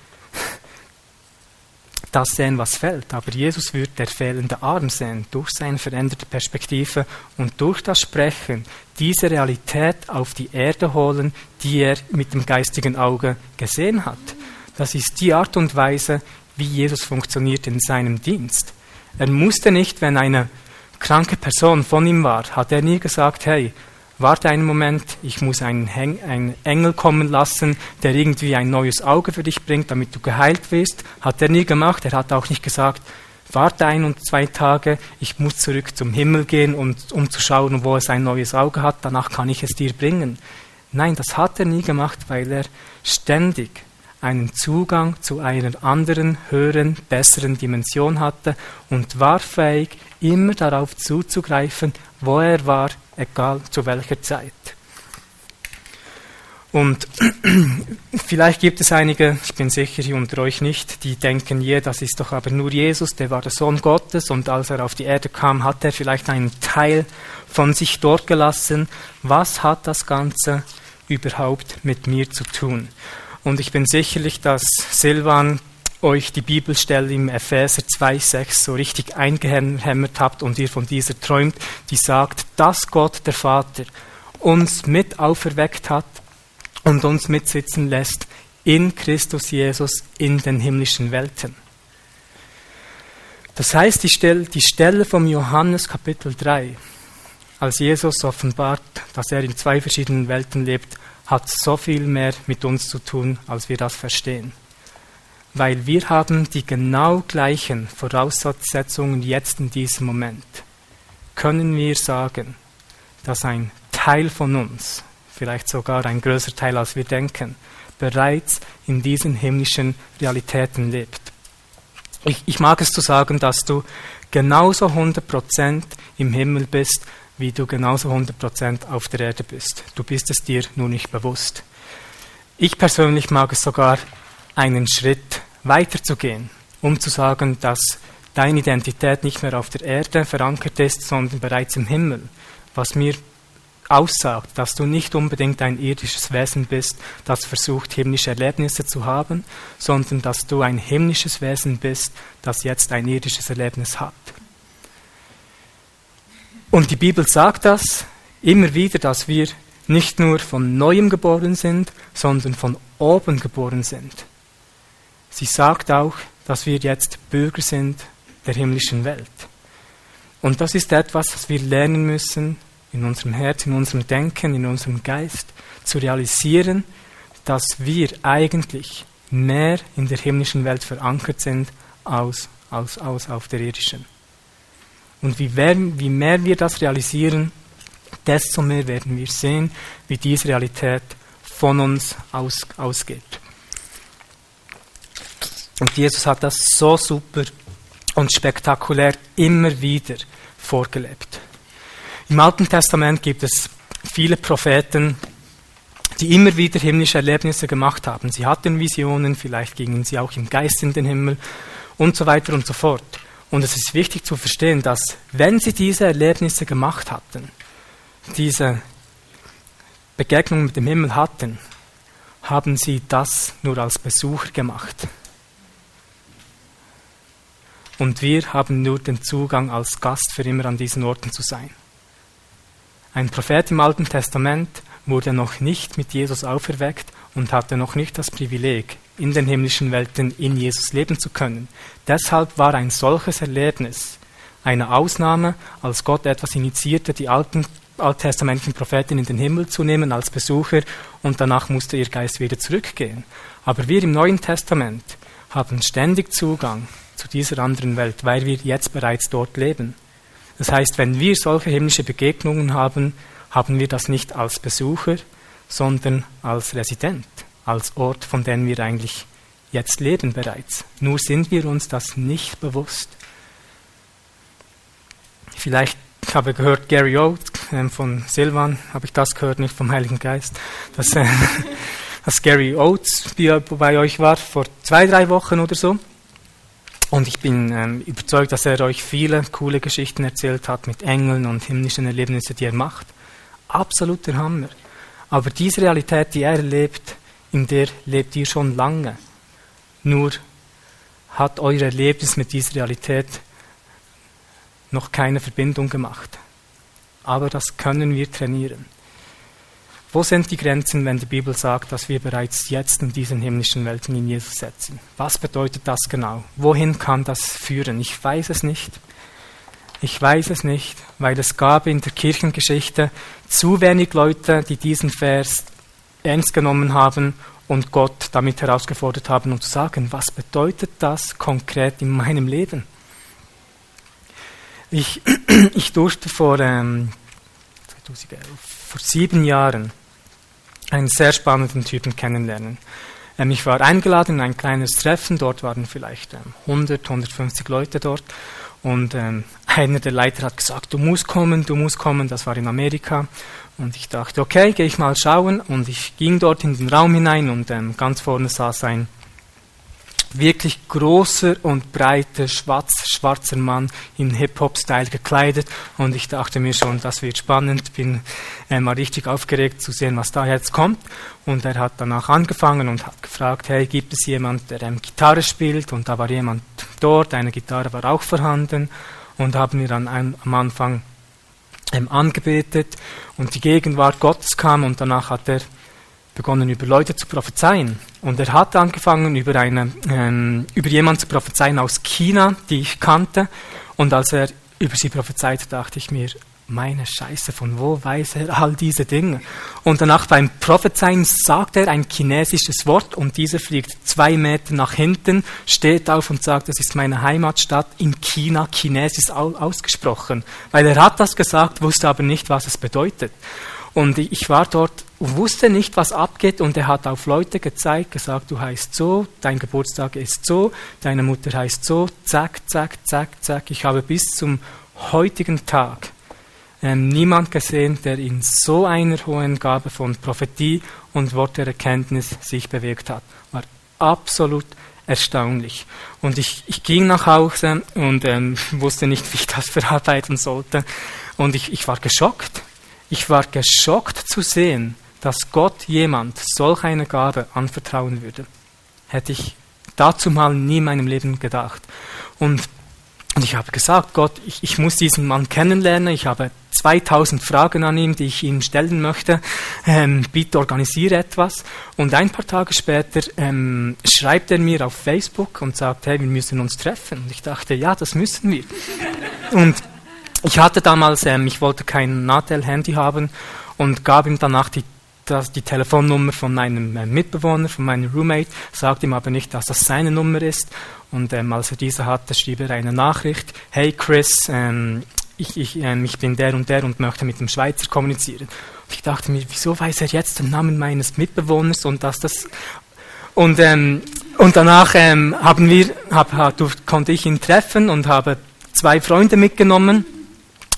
das sehen, was fällt. Aber Jesus wird der fehlende Arm sehen, durch seine veränderte Perspektive und durch das Sprechen diese Realität auf die Erde holen, die er mit dem geistigen Auge gesehen hat. Das ist die Art und Weise, wie Jesus funktioniert in seinem Dienst. Er musste nicht, wenn eine kranke Person von ihm war, hat er nie gesagt, hey, warte einen Moment, ich muss einen, einen, Engel kommen lassen, der irgendwie ein neues Auge für dich bringt, damit du geheilt wirst. Hat er nie gemacht. Er hat auch nicht gesagt, warte ein und zwei Tage, ich muss zurück zum Himmel gehen, und, um zu schauen, wo es ein neues Auge hat, danach kann ich es dir bringen. Nein, das hat er nie gemacht, weil er ständig einen Zugang zu einer anderen, höheren, besseren Dimension hatte und war fähig, immer darauf zuzugreifen, wo er war, egal zu welcher Zeit. Und vielleicht gibt es einige, ich bin sicher hier unter euch nicht, die denken, je, das ist doch aber nur Jesus, der war der Sohn Gottes und als er auf die Erde kam, hat er vielleicht einen Teil von sich dort gelassen. Was hat das Ganze überhaupt mit mir zu tun? Und ich bin sicherlich, dass Silvan euch die Bibelstelle im Epheser 2,6 so richtig eingehämmert habt und ihr von dieser träumt, die sagt, dass Gott der Vater uns mit auferweckt hat und uns mitsitzen lässt in Christus Jesus in den himmlischen Welten. Das heißt, die Stelle, die Stelle vom Johannes Kapitel 3, als Jesus offenbart, dass er in zwei verschiedenen Welten lebt, hat so viel mehr mit uns zu tun, als wir das verstehen weil wir haben die genau gleichen Voraussetzungen jetzt in diesem Moment. Können wir sagen, dass ein Teil von uns, vielleicht sogar ein größer Teil als wir denken, bereits in diesen himmlischen Realitäten lebt. Ich, ich mag es zu sagen, dass du genauso 100% im Himmel bist, wie du genauso 100% auf der Erde bist. Du bist es dir nur nicht bewusst. Ich persönlich mag es sogar einen Schritt weiterzugehen, um zu sagen, dass deine Identität nicht mehr auf der Erde verankert ist, sondern bereits im Himmel, was mir aussagt, dass du nicht unbedingt ein irdisches Wesen bist, das versucht, himmlische Erlebnisse zu haben, sondern dass du ein himmlisches Wesen bist, das jetzt ein irdisches Erlebnis hat. Und die Bibel sagt das immer wieder, dass wir nicht nur von neuem geboren sind, sondern von oben geboren sind. Sie sagt auch, dass wir jetzt Bürger sind der himmlischen Welt. Und das ist etwas, das wir lernen müssen, in unserem Herz, in unserem Denken, in unserem Geist, zu realisieren, dass wir eigentlich mehr in der himmlischen Welt verankert sind als, als, als auf der irdischen. Und wie mehr, wie mehr wir das realisieren, desto mehr werden wir sehen, wie diese Realität von uns aus, ausgeht. Und Jesus hat das so super und spektakulär immer wieder vorgelebt. Im Alten Testament gibt es viele Propheten, die immer wieder himmlische Erlebnisse gemacht haben. Sie hatten Visionen, vielleicht gingen sie auch im Geist in den Himmel und so weiter und so fort. Und es ist wichtig zu verstehen, dass wenn sie diese Erlebnisse gemacht hatten, diese Begegnung mit dem Himmel hatten, haben sie das nur als Besucher gemacht. Und wir haben nur den Zugang als Gast für immer an diesen Orten zu sein. Ein Prophet im Alten Testament wurde noch nicht mit Jesus auferweckt und hatte noch nicht das Privileg, in den himmlischen Welten in Jesus leben zu können. Deshalb war ein solches Erlebnis eine Ausnahme, als Gott etwas initiierte, die alten alttestamentlichen Propheten in den Himmel zu nehmen als Besucher und danach musste ihr Geist wieder zurückgehen. Aber wir im Neuen Testament haben ständig Zugang zu dieser anderen Welt, weil wir jetzt bereits dort leben. Das heißt, wenn wir solche himmlische Begegnungen haben, haben wir das nicht als Besucher, sondern als Resident, als Ort, von dem wir eigentlich jetzt leben bereits. Nur sind wir uns das nicht bewusst. Vielleicht ich habe gehört, Gary Oates äh, von Silvan, habe ich das gehört, nicht vom Heiligen Geist, dass, äh, dass Gary Oates bei, bei euch war, vor zwei, drei Wochen oder so. Und ich bin ähm, überzeugt, dass er euch viele coole Geschichten erzählt hat mit Engeln und himmlischen Erlebnissen, die er macht. Absoluter Hammer. Aber diese Realität, die er erlebt, in der lebt ihr schon lange. Nur hat euer Erlebnis mit dieser Realität noch keine Verbindung gemacht. Aber das können wir trainieren. Wo sind die Grenzen, wenn die Bibel sagt, dass wir bereits jetzt in diesen himmlischen Welten in Jesus setzen? Was bedeutet das genau? Wohin kann das führen? Ich weiß es nicht. Ich weiß es nicht, weil es gab in der Kirchengeschichte zu wenig Leute, die diesen Vers ernst genommen haben und Gott damit herausgefordert haben, um zu sagen, was bedeutet das konkret in meinem Leben? Ich, ich durfte vor, ähm, 2011, vor sieben Jahren einen sehr spannenden Typen kennenlernen. Ähm, ich war eingeladen in ein kleines Treffen, dort waren vielleicht ähm, 100, 150 Leute dort und ähm, einer der Leiter hat gesagt, du musst kommen, du musst kommen, das war in Amerika. Und ich dachte, okay, gehe ich mal schauen. Und ich ging dort in den Raum hinein und ähm, ganz vorne saß ein wirklich großer und breiter schwarz, schwarzer Mann in Hip-Hop-Style gekleidet. Und ich dachte mir schon, das wird spannend, bin äh, mal richtig aufgeregt zu sehen, was da jetzt kommt. Und er hat danach angefangen und hat gefragt, hey, gibt es jemand, der ähm, Gitarre spielt? Und da war jemand dort, eine Gitarre war auch vorhanden. Und haben wir dann ein, am Anfang ähm, angebetet. Und die Gegenwart Gottes kam und danach hat er begonnen, über Leute zu prophezeien. Und er hat angefangen, über, eine, ähm, über jemanden zu prophezeien aus China, die ich kannte. Und als er über sie prophezeit, dachte ich mir, meine Scheiße, von wo weiß er all diese Dinge? Und danach beim Prophezeien sagt er ein chinesisches Wort und dieser fliegt zwei Meter nach hinten, steht auf und sagt, das ist meine Heimatstadt in China, chinesisch ausgesprochen. Weil er hat das gesagt, wusste aber nicht, was es bedeutet. Und ich war dort wusste nicht, was abgeht und er hat auf Leute gezeigt, gesagt, du heißt so, dein Geburtstag ist so, deine Mutter heißt so, zack, zack, zack, zack. Ich habe bis zum heutigen Tag ähm, niemand gesehen, der in so einer hohen Gabe von Prophetie und Wort der Erkenntnis sich bewegt hat. War absolut erstaunlich. Und ich, ich ging nach Hause und ähm, wusste nicht, wie ich das verarbeiten sollte. Und ich, ich war geschockt. Ich war geschockt zu sehen, dass Gott jemand solch eine Gabe anvertrauen würde. Hätte ich dazu mal nie in meinem Leben gedacht. Und, und ich habe gesagt, Gott, ich, ich muss diesen Mann kennenlernen. Ich habe 2000 Fragen an ihn, die ich ihm stellen möchte. Ähm, bitte organisiere etwas. Und ein paar Tage später ähm, schreibt er mir auf Facebook und sagt, hey, wir müssen uns treffen. Und ich dachte, ja, das müssen wir. Und ich hatte damals, ähm, ich wollte kein Natel-Handy haben und gab ihm danach die das, die Telefonnummer von meinem äh, Mitbewohner, von meinem Roommate, sagt ihm aber nicht, dass das seine Nummer ist. Und ähm, als er diese hatte, schrieb er eine Nachricht, hey Chris, ähm, ich, ich, ähm, ich bin der und der und möchte mit dem Schweizer kommunizieren. Und ich dachte mir, wieso weiß er jetzt den Namen meines Mitbewohners und dass das... Und, ähm, und danach ähm, haben wir, hab, hab, konnte ich ihn treffen und habe zwei Freunde mitgenommen.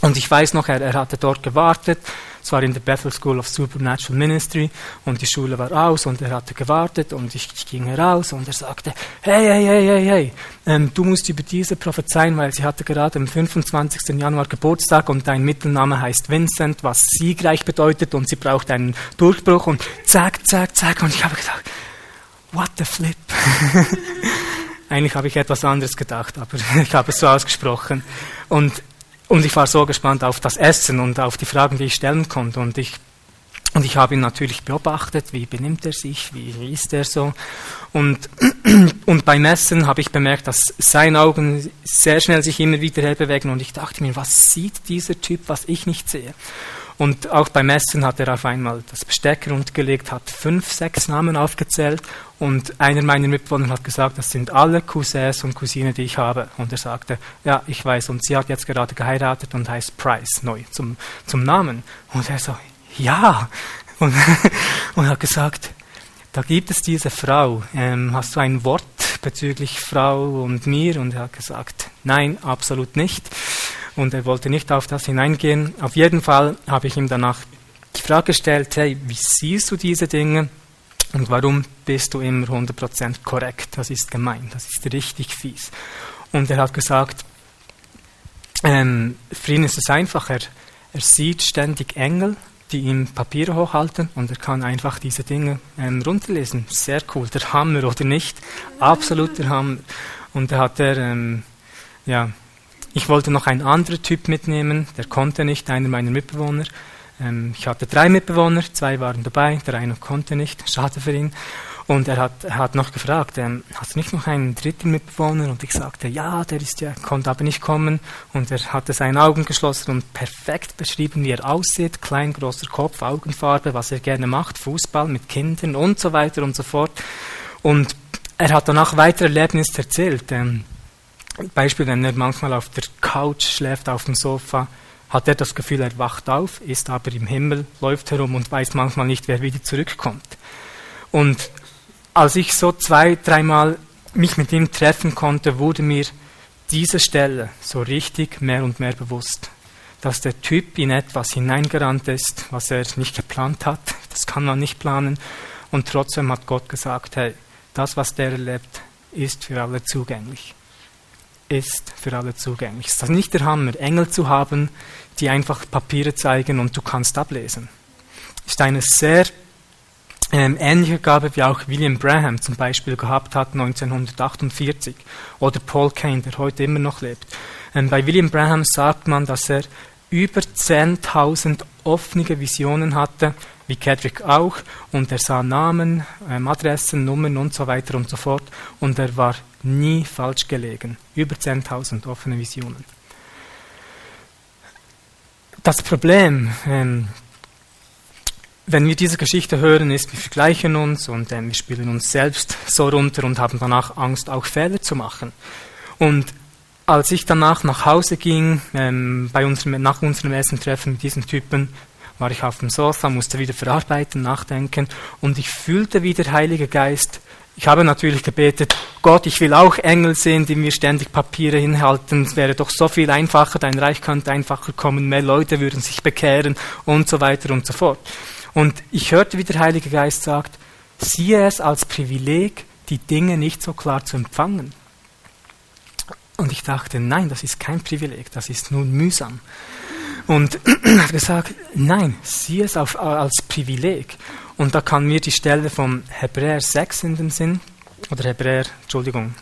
Und ich weiß noch, er, er hatte dort gewartet es war in der Bethel School of Supernatural Ministry und die Schule war aus und er hatte gewartet und ich, ich ging heraus und er sagte, hey, hey, hey, hey, hey, ähm, du musst über diese prophezeien, weil sie hatte gerade am 25. Januar Geburtstag und dein Mittelname heißt Vincent, was siegreich bedeutet und sie braucht einen Durchbruch und zack, zack, zack und ich habe gesagt, what the flip. Eigentlich habe ich etwas anderes gedacht, aber ich habe es so ausgesprochen. Und, und ich war so gespannt auf das Essen und auf die Fragen, die ich stellen konnte. Und ich, und ich habe ihn natürlich beobachtet, wie benimmt er sich, wie ist er so. Und, und beim Essen habe ich bemerkt, dass seine Augen sehr schnell sich immer wieder herbewegen. Und ich dachte mir, was sieht dieser Typ, was ich nicht sehe? Und auch beim Essen hat er auf einmal das Besteck runtergelegt, hat fünf, sechs Namen aufgezählt und einer meiner Mitbewohner hat gesagt, das sind alle Cousins und Cousinen, die ich habe. Und er sagte, ja, ich weiß, und sie hat jetzt gerade geheiratet und heißt Price neu zum, zum Namen. Und er so, ja. Und, und hat gesagt, da gibt es diese Frau. Ähm, hast du ein Wort bezüglich Frau und mir? Und er hat gesagt, nein, absolut nicht und er wollte nicht auf das hineingehen. Auf jeden Fall habe ich ihm danach die Frage gestellt, hey, wie siehst du diese Dinge und warum bist du immer 100% korrekt? Das ist gemein, das ist richtig fies. Und er hat gesagt, ähm, für ihn ist es einfach, er, er sieht ständig Engel, die ihm Papiere hochhalten und er kann einfach diese Dinge ähm, runterlesen. Sehr cool, der Hammer oder nicht? Absoluter Hammer. Und da hat er ähm, ja, ich wollte noch einen anderen Typ mitnehmen, der konnte nicht, einer meiner Mitbewohner. Ähm, ich hatte drei Mitbewohner, zwei waren dabei, der eine konnte nicht, schade für ihn. Und er hat, er hat noch gefragt, ähm, hast du nicht noch einen dritten Mitbewohner? Und ich sagte, ja, der ist ja, konnte aber nicht kommen. Und er hatte seine Augen geschlossen und perfekt beschrieben, wie er aussieht. Klein, großer Kopf, Augenfarbe, was er gerne macht, Fußball mit Kindern und so weiter und so fort. Und er hat danach weitere Erlebnisse erzählt. Ähm, Beispiel, wenn er manchmal auf der Couch schläft, auf dem Sofa, hat er das Gefühl, er wacht auf, ist aber im Himmel, läuft herum und weiß manchmal nicht, wer wieder zurückkommt. Und als ich so zwei, dreimal mich mit ihm treffen konnte, wurde mir diese Stelle so richtig mehr und mehr bewusst, dass der Typ in etwas hineingerannt ist, was er nicht geplant hat. Das kann man nicht planen. Und trotzdem hat Gott gesagt, hey, das, was der erlebt, ist für alle zugänglich ist für alle zugänglich. Es ist nicht der Hammer, Engel zu haben, die einfach Papiere zeigen und du kannst ablesen. Ist eine sehr ähm, ähnliche Gabe, wie auch William Braham zum Beispiel gehabt hat 1948 oder Paul Kane, der heute immer noch lebt. Ähm, bei William Braham sagt man, dass er über 10.000 offene Visionen hatte, wie Kedrick auch, und er sah Namen, ähm, Adressen, Nummern und so weiter und so fort, und er war nie falsch gelegen. Über 10.000 offene Visionen. Das Problem, ähm, wenn wir diese Geschichte hören, ist, wir vergleichen uns und ähm, wir spielen uns selbst so runter und haben danach Angst, auch Fehler zu machen. Und als ich danach nach Hause ging, ähm, bei unserem, nach unserem ersten Treffen mit diesen Typen, war ich auf dem Sofa, musste wieder verarbeiten, nachdenken und ich fühlte, wie der Heilige Geist ich habe natürlich gebetet, Gott, ich will auch Engel sehen, die mir ständig Papiere hinhalten. Es wäre doch so viel einfacher, dein Reich könnte einfacher kommen, mehr Leute würden sich bekehren und so weiter und so fort. Und ich hörte, wie der Heilige Geist sagt, siehe es als Privileg, die Dinge nicht so klar zu empfangen. Und ich dachte, nein, das ist kein Privileg, das ist nun mühsam. Und er hat gesagt, nein, sieh es auf, als Privileg. Und da kann mir die Stelle vom Hebräer 6 in den Sinn, oder Hebräer, Entschuldigung,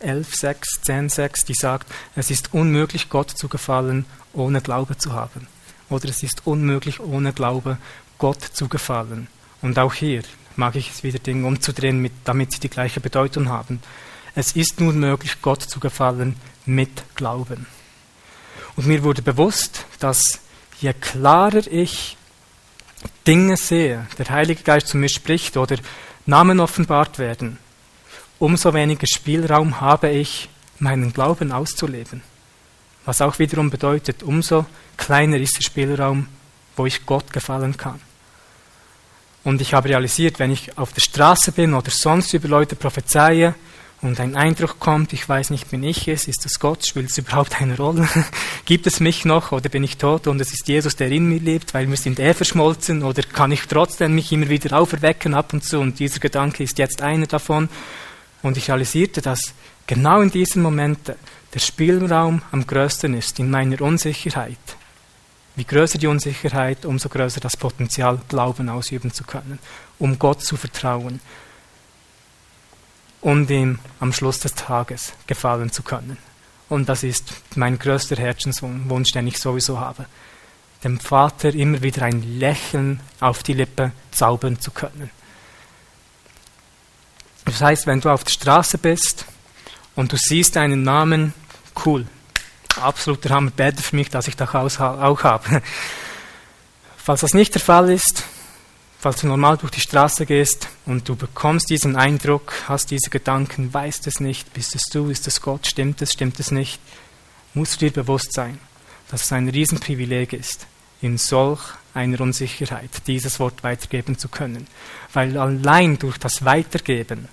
11, 6, 10, 6, die sagt, es ist unmöglich, Gott zu gefallen, ohne Glaube zu haben. Oder es ist unmöglich, ohne Glaube Gott zu gefallen. Und auch hier mag ich es wieder Dinge umzudrehen, mit, damit sie die gleiche Bedeutung haben. Es ist nur möglich, Gott zu gefallen mit Glauben. Und mir wurde bewusst, dass je klarer ich Dinge sehe, der Heilige Geist zu mir spricht oder Namen offenbart werden, umso weniger Spielraum habe ich, meinen Glauben auszuleben. Was auch wiederum bedeutet, umso kleiner ist der Spielraum, wo ich Gott gefallen kann. Und ich habe realisiert, wenn ich auf der Straße bin oder sonst über Leute prophezeie, und ein Eindruck kommt, ich weiß nicht, bin ich es, ist es Gott, spielt es überhaupt eine Rolle? Gibt es mich noch oder bin ich tot und es ist Jesus, der in mir lebt, weil wir sind eh verschmolzen oder kann ich trotzdem mich immer wieder auferwecken ab und zu und dieser Gedanke ist jetzt einer davon. Und ich realisierte, dass genau in diesen Momenten der Spielraum am größten ist, in meiner Unsicherheit. Wie größer die Unsicherheit, umso größer das Potenzial, Glauben ausüben zu können, um Gott zu vertrauen und ihm am Schluss des Tages gefallen zu können. Und das ist mein größter Herzenswunsch, den ich sowieso habe. Dem Vater immer wieder ein Lächeln auf die Lippe zaubern zu können. Das heißt, wenn du auf der Straße bist und du siehst einen Namen, cool, absoluter Hammer, bete für mich, dass ich das auch habe. Falls das nicht der Fall ist, falls du normal durch die Straße gehst und du bekommst diesen Eindruck, hast diese Gedanken, weißt es nicht, bist es du, ist es Gott, stimmt es, stimmt es nicht, musst du dir bewusst sein, dass es ein Riesenprivileg ist, in solch einer Unsicherheit dieses Wort weitergeben zu können. Weil allein durch das Weitergeben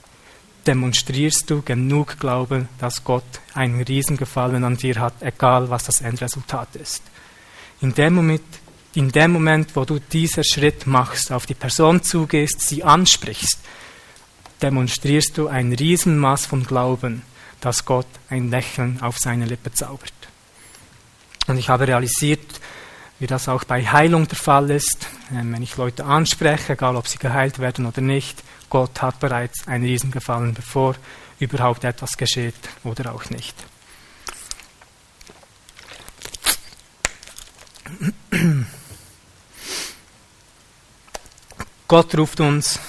demonstrierst du genug Glauben, dass Gott einen Riesengefallen an dir hat, egal was das Endresultat ist. In dem Moment, in dem Moment, wo du diesen Schritt machst, auf die Person zugehst, sie ansprichst, demonstrierst du ein Riesenmaß von Glauben, dass Gott ein Lächeln auf seine Lippe zaubert. Und ich habe realisiert, wie das auch bei Heilung der Fall ist, ähm, wenn ich Leute anspreche, egal ob sie geheilt werden oder nicht, Gott hat bereits einen Riesengefallen, bevor überhaupt etwas geschieht oder auch nicht. Gott ruft uns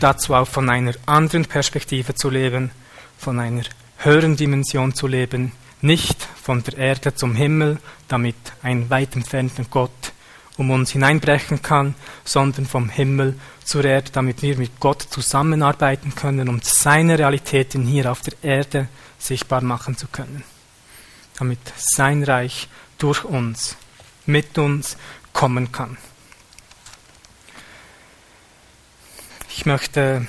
dazu auf, von einer anderen Perspektive zu leben, von einer höheren Dimension zu leben, nicht von der Erde zum Himmel, damit ein weit entfernter Gott um uns hineinbrechen kann, sondern vom Himmel zur Erde, damit wir mit Gott zusammenarbeiten können, um seine Realitäten hier auf der Erde sichtbar machen zu können. Damit sein Reich durch uns, mit uns kommen kann. Ich möchte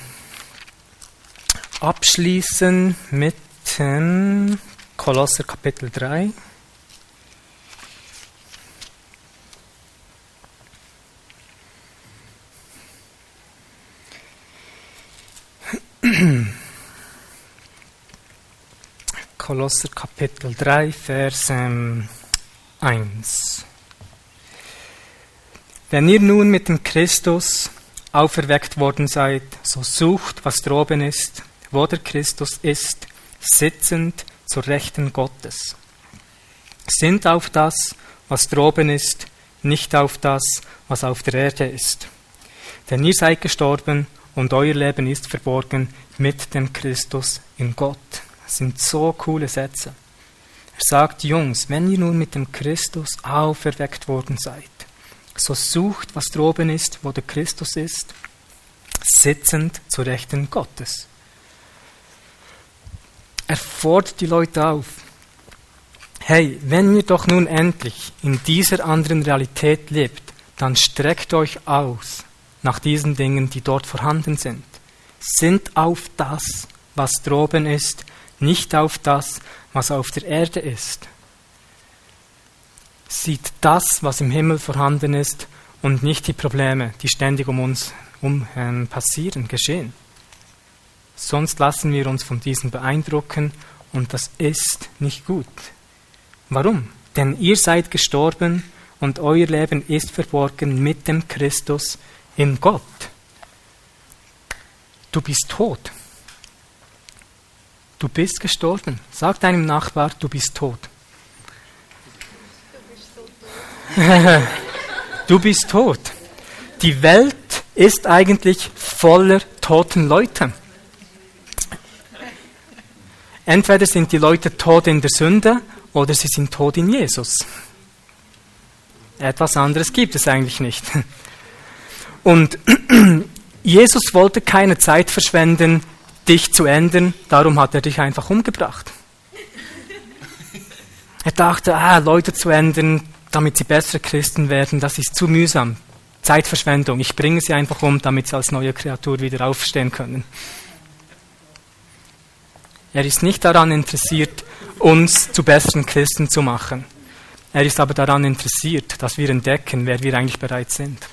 abschließen mit ähm, Kolosser Kapitel 3. Kolosser Kapitel 3, Vers ähm, 1. Wenn ihr nun mit dem Christus auferweckt worden seid, so sucht, was droben ist, wo der Christus ist, sitzend zur Rechten Gottes. Sind auf das, was droben ist, nicht auf das, was auf der Erde ist. Denn ihr seid gestorben und euer Leben ist verborgen mit dem Christus in Gott. Das sind so coole Sätze. Er sagt, Jungs, wenn ihr nun mit dem Christus auferweckt worden seid, so sucht, was droben ist, wo der Christus ist, sitzend zu Rechten Gottes. Er fordert die Leute auf. Hey, wenn ihr doch nun endlich in dieser anderen Realität lebt, dann streckt euch aus nach diesen Dingen, die dort vorhanden sind. Sind auf das, was droben ist, nicht auf das, was auf der Erde ist sieht das, was im Himmel vorhanden ist und nicht die Probleme, die ständig um uns um, ähm, passieren, geschehen. Sonst lassen wir uns von diesen beeindrucken und das ist nicht gut. Warum? Denn ihr seid gestorben und euer Leben ist verborgen mit dem Christus in Gott. Du bist tot. Du bist gestorben. Sag deinem Nachbar, du bist tot. du bist tot. Die Welt ist eigentlich voller toten Leute. Entweder sind die Leute tot in der Sünde oder sie sind tot in Jesus. Etwas anderes gibt es eigentlich nicht. Und Jesus wollte keine Zeit verschwenden, dich zu ändern, darum hat er dich einfach umgebracht. Er dachte, ah, Leute zu ändern, damit sie bessere Christen werden, das ist zu mühsam. Zeitverschwendung. Ich bringe sie einfach um, damit sie als neue Kreatur wieder aufstehen können. Er ist nicht daran interessiert, uns zu besseren Christen zu machen. Er ist aber daran interessiert, dass wir entdecken, wer wir eigentlich bereits sind.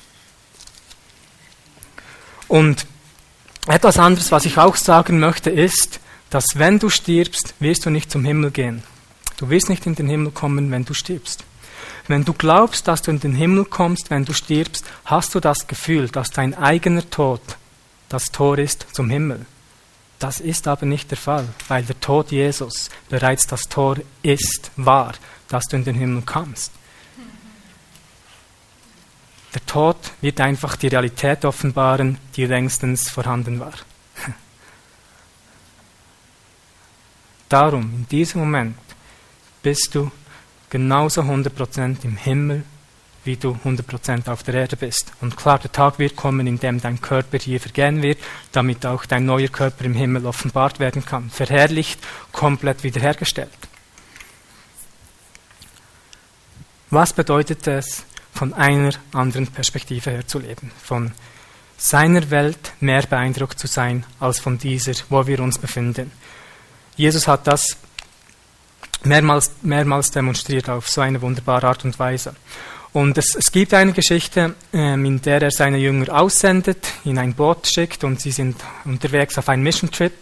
Und etwas anderes, was ich auch sagen möchte, ist, dass wenn du stirbst, wirst du nicht zum Himmel gehen. Du wirst nicht in den Himmel kommen, wenn du stirbst. Wenn du glaubst, dass du in den Himmel kommst, wenn du stirbst, hast du das Gefühl, dass dein eigener Tod das Tor ist zum Himmel. Das ist aber nicht der Fall, weil der Tod Jesus bereits das Tor ist, war, dass du in den Himmel kommst. Der Tod wird einfach die Realität offenbaren, die längstens vorhanden war. Darum, in diesem Moment, bist du genauso 100% im Himmel, wie du 100% auf der Erde bist. Und klar, der Tag wird kommen, in dem dein Körper hier vergehen wird, damit auch dein neuer Körper im Himmel offenbart werden kann. Verherrlicht, komplett wiederhergestellt. Was bedeutet es, von einer anderen Perspektive her zu leben? Von seiner Welt mehr beeindruckt zu sein, als von dieser, wo wir uns befinden. Jesus hat das mehrmals, mehrmals demonstriert auf so eine wunderbare Art und Weise. Und es, es gibt eine Geschichte, ähm, in der er seine Jünger aussendet, in ein Boot schickt und sie sind unterwegs auf einen Mission Trip.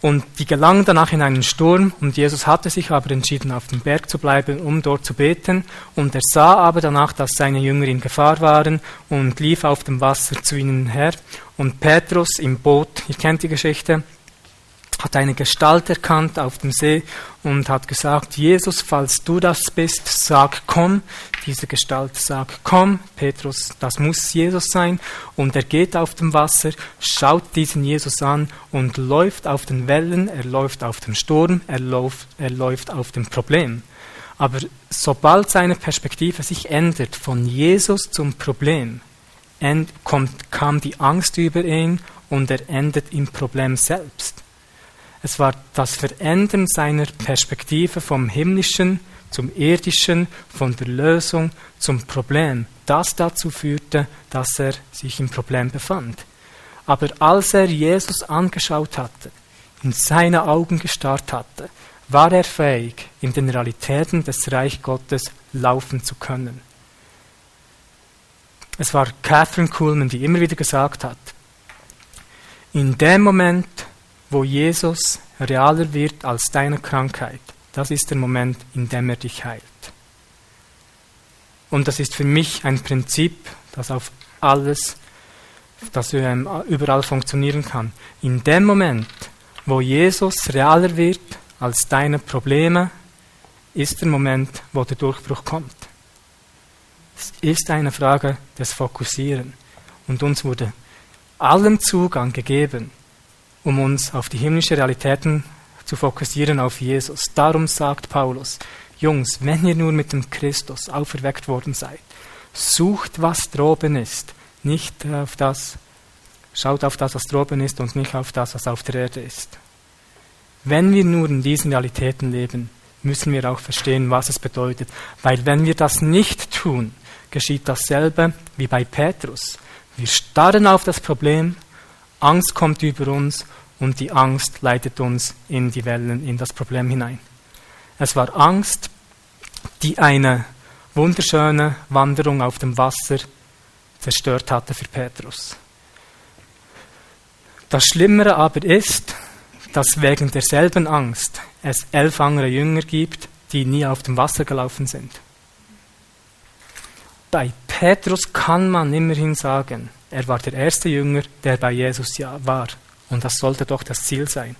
Und die gelangen danach in einen Sturm und Jesus hatte sich aber entschieden, auf dem Berg zu bleiben, um dort zu beten. Und er sah aber danach, dass seine Jünger in Gefahr waren und lief auf dem Wasser zu ihnen her. Und Petrus im Boot, ihr kennt die Geschichte, hat eine Gestalt erkannt auf dem See und hat gesagt, Jesus, falls du das bist, sag komm. Diese Gestalt sagt komm. Petrus, das muss Jesus sein. Und er geht auf dem Wasser, schaut diesen Jesus an und läuft auf den Wellen, er läuft auf dem Sturm, er läuft, er läuft auf dem Problem. Aber sobald seine Perspektive sich ändert von Jesus zum Problem, kommt, kam die Angst über ihn und er endet im Problem selbst. Es war das Verändern seiner Perspektive vom Himmlischen zum Irdischen, von der Lösung zum Problem, das dazu führte, dass er sich im Problem befand. Aber als er Jesus angeschaut hatte, in seine Augen gestarrt hatte, war er fähig, in den Realitäten des Reich Gottes laufen zu können. Es war Catherine Kuhlman, die immer wieder gesagt hat, in dem Moment, wo Jesus realer wird als deine Krankheit, das ist der Moment, in dem er dich heilt. Und das ist für mich ein Prinzip, das auf alles, das überall funktionieren kann. In dem Moment, wo Jesus realer wird als deine Probleme, ist der Moment, wo der Durchbruch kommt. Es ist eine Frage des Fokussieren. Und uns wurde allen Zugang gegeben, um uns auf die himmlischen Realitäten zu fokussieren, auf Jesus. Darum sagt Paulus, Jungs, wenn ihr nur mit dem Christus auferweckt worden seid, sucht, was droben ist, nicht auf das, schaut auf das, was droben ist und nicht auf das, was auf der Erde ist. Wenn wir nur in diesen Realitäten leben, müssen wir auch verstehen, was es bedeutet. Weil wenn wir das nicht tun, geschieht dasselbe wie bei Petrus. Wir starren auf das Problem Angst kommt über uns und die Angst leitet uns in die Wellen, in das Problem hinein. Es war Angst, die eine wunderschöne Wanderung auf dem Wasser zerstört hatte für Petrus. Das Schlimmere aber ist, dass wegen derselben Angst es elf andere Jünger gibt, die nie auf dem Wasser gelaufen sind. Bei Petrus kann man immerhin sagen, er war der erste Jünger, der bei Jesus war. Und das sollte doch das Ziel sein.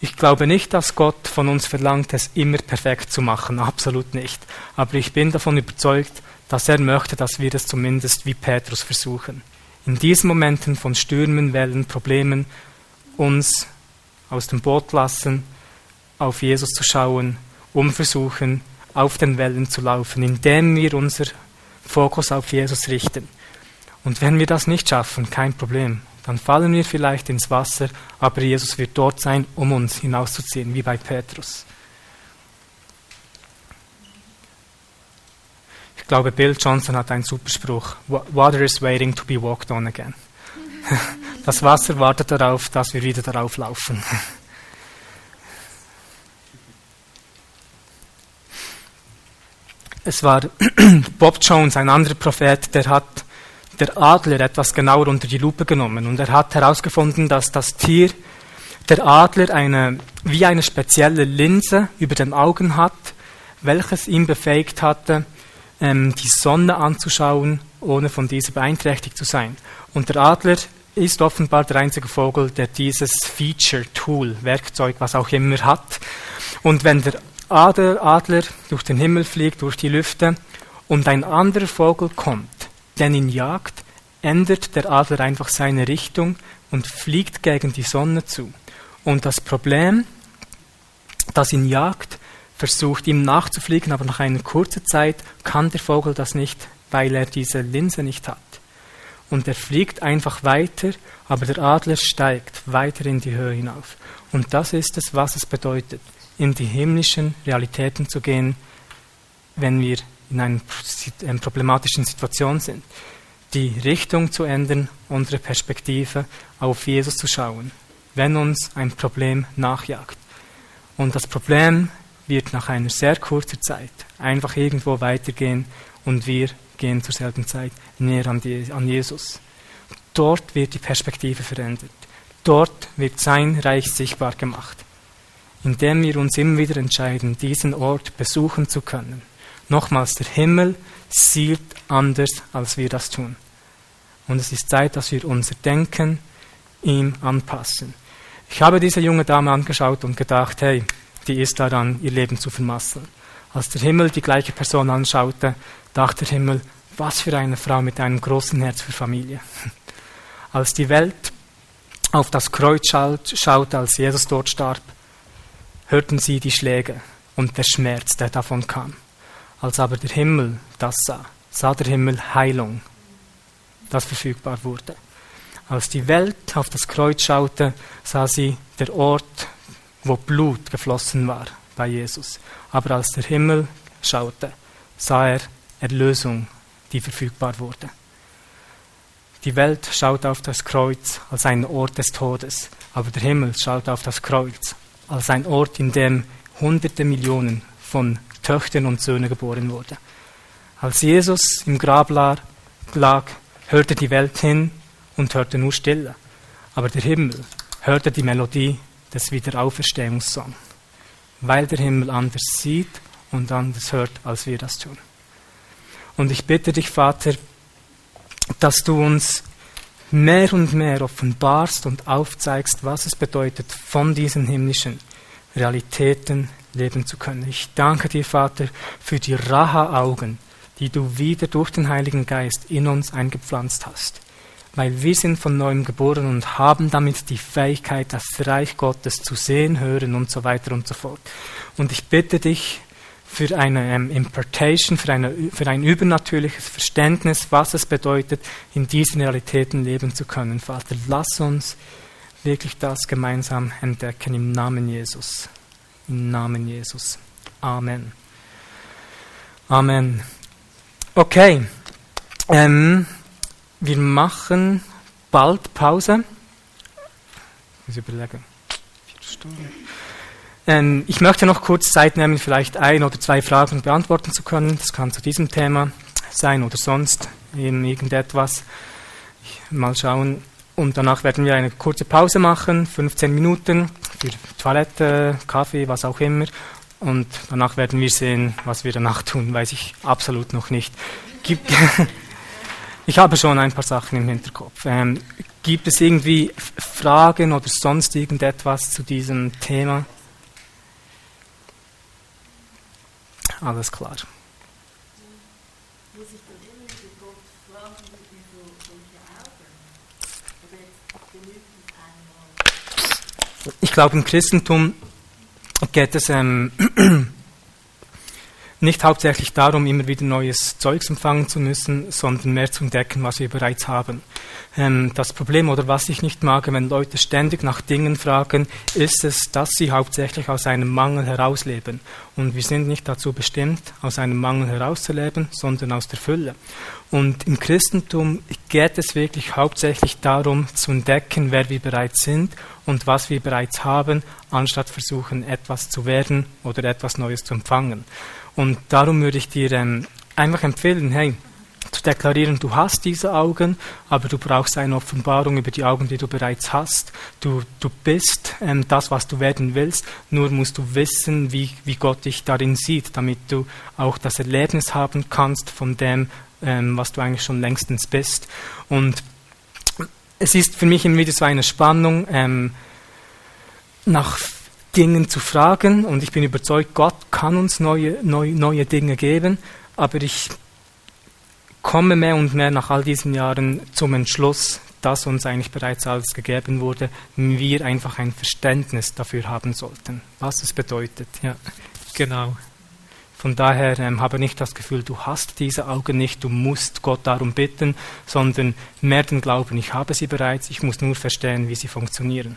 Ich glaube nicht, dass Gott von uns verlangt, es immer perfekt zu machen. Absolut nicht. Aber ich bin davon überzeugt, dass er möchte, dass wir es zumindest wie Petrus versuchen. In diesen Momenten von Stürmen, Wellen, Problemen uns aus dem Boot lassen, auf Jesus zu schauen, um versuchen, auf den Wellen zu laufen, indem wir unser Fokus auf Jesus richten. Und wenn wir das nicht schaffen, kein Problem, dann fallen wir vielleicht ins Wasser, aber Jesus wird dort sein, um uns hinauszuziehen, wie bei Petrus. Ich glaube, Bill Johnson hat einen super Spruch. Water is waiting to be walked on again. Das Wasser wartet darauf, dass wir wieder darauf laufen. Es war Bob Jones, ein anderer Prophet, der hat der Adler etwas genauer unter die Lupe genommen und er hat herausgefunden, dass das Tier, der Adler, eine, wie eine spezielle Linse über den Augen hat, welches ihn befähigt hatte, ähm, die Sonne anzuschauen, ohne von dieser beeinträchtigt zu sein. Und der Adler ist offenbar der einzige Vogel, der dieses Feature, Tool, Werkzeug, was auch immer hat. Und wenn der Adler, Adler durch den Himmel fliegt, durch die Lüfte, und ein anderer Vogel kommt, der ihn jagt, ändert der Adler einfach seine Richtung und fliegt gegen die Sonne zu. Und das Problem, das ihn jagt, versucht ihm nachzufliegen, aber nach einer kurzen Zeit kann der Vogel das nicht, weil er diese Linse nicht hat. Und er fliegt einfach weiter, aber der Adler steigt weiter in die Höhe hinauf. Und das ist es, was es bedeutet, in die himmlischen Realitäten zu gehen, wenn wir in einer problematischen Situation sind. Die Richtung zu ändern, unsere Perspektive auf Jesus zu schauen, wenn uns ein Problem nachjagt. Und das Problem wird nach einer sehr kurzen Zeit einfach irgendwo weitergehen und wir gehen zur selben Zeit näher an, die, an Jesus. Dort wird die Perspektive verändert. Dort wird sein Reich sichtbar gemacht, indem wir uns immer wieder entscheiden, diesen Ort besuchen zu können. Nochmals, der Himmel sieht anders, als wir das tun. Und es ist Zeit, dass wir unser Denken ihm anpassen. Ich habe diese junge Dame angeschaut und gedacht, hey, die ist daran, ihr Leben zu vermasseln. Als der Himmel die gleiche Person anschaute, dachte der Himmel, was für eine Frau mit einem großen Herz für Familie. Als die Welt auf das Kreuz schaute, als Jesus dort starb, hörten sie die Schläge und der Schmerz, der davon kam. Als aber der Himmel das sah, sah der Himmel Heilung, das verfügbar wurde. Als die Welt auf das Kreuz schaute, sah sie der Ort, wo Blut geflossen war bei Jesus. Aber als der Himmel schaute, sah er Erlösung, die verfügbar wurde. Die Welt schaut auf das Kreuz als einen Ort des Todes, aber der Himmel schaut auf das Kreuz als ein Ort, in dem hunderte Millionen von Töchtern und Söhnen geboren wurden. Als Jesus im Grab lag, hörte die Welt hin und hörte nur Stille. Aber der Himmel hörte die Melodie des Wiederauferstehungssongs, weil der Himmel anders sieht und anders hört, als wir das tun. Und ich bitte dich, Vater, dass du uns mehr und mehr offenbarst und aufzeigst, was es bedeutet, von diesen himmlischen Realitäten leben zu können. Ich danke dir, Vater, für die Raha-Augen, die du wieder durch den Heiligen Geist in uns eingepflanzt hast weil wir sind von neuem geboren und haben damit die Fähigkeit, das Reich Gottes zu sehen, hören und so weiter und so fort. Und ich bitte dich für eine ähm, Impartation, für, eine, für ein übernatürliches Verständnis, was es bedeutet, in diesen Realitäten leben zu können. Vater, lass uns wirklich das gemeinsam entdecken im Namen Jesus. Im Namen Jesus. Amen. Amen. Okay. Ähm, wir machen bald Pause. Ich muss überlegen. Ähm, ich möchte noch kurz Zeit nehmen, vielleicht ein oder zwei Fragen beantworten zu können. Das kann zu diesem Thema sein oder sonst eben irgendetwas. Mal schauen. Und danach werden wir eine kurze Pause machen, 15 Minuten für Toilette, Kaffee, was auch immer. Und danach werden wir sehen, was wir danach tun, weiß ich absolut noch nicht. Gibt Ich habe schon ein paar Sachen im Hinterkopf. Ähm, gibt es irgendwie Fragen oder sonst irgendetwas zu diesem Thema? Alles klar. Ich glaube, im Christentum geht es ähm, nicht hauptsächlich darum, immer wieder neues Zeugs empfangen zu müssen, sondern mehr zu entdecken, was wir bereits haben. Ähm, das Problem oder was ich nicht mag, wenn Leute ständig nach Dingen fragen, ist es, dass sie hauptsächlich aus einem Mangel herausleben. Und wir sind nicht dazu bestimmt, aus einem Mangel herauszuleben, sondern aus der Fülle. Und im Christentum geht es wirklich hauptsächlich darum, zu entdecken, wer wir bereits sind und was wir bereits haben, anstatt versuchen, etwas zu werden oder etwas Neues zu empfangen. Und darum würde ich dir ähm, einfach empfehlen, hey, zu deklarieren, du hast diese Augen, aber du brauchst eine Offenbarung über die Augen, die du bereits hast. Du, du bist ähm, das, was du werden willst, nur musst du wissen, wie, wie Gott dich darin sieht, damit du auch das Erlebnis haben kannst von dem, ähm, was du eigentlich schon längstens bist. Und es ist für mich immer wieder so eine Spannung, ähm, nach Dingen zu fragen und ich bin überzeugt, Gott kann uns neue, neue, neue Dinge geben, aber ich komme mehr und mehr nach all diesen Jahren zum Entschluss, dass uns eigentlich bereits alles gegeben wurde, wir einfach ein Verständnis dafür haben sollten, was es bedeutet. Ja, genau. Von daher ähm, habe nicht das Gefühl, du hast diese Augen nicht, du musst Gott darum bitten, sondern mehr den Glauben, ich habe sie bereits, ich muss nur verstehen, wie sie funktionieren.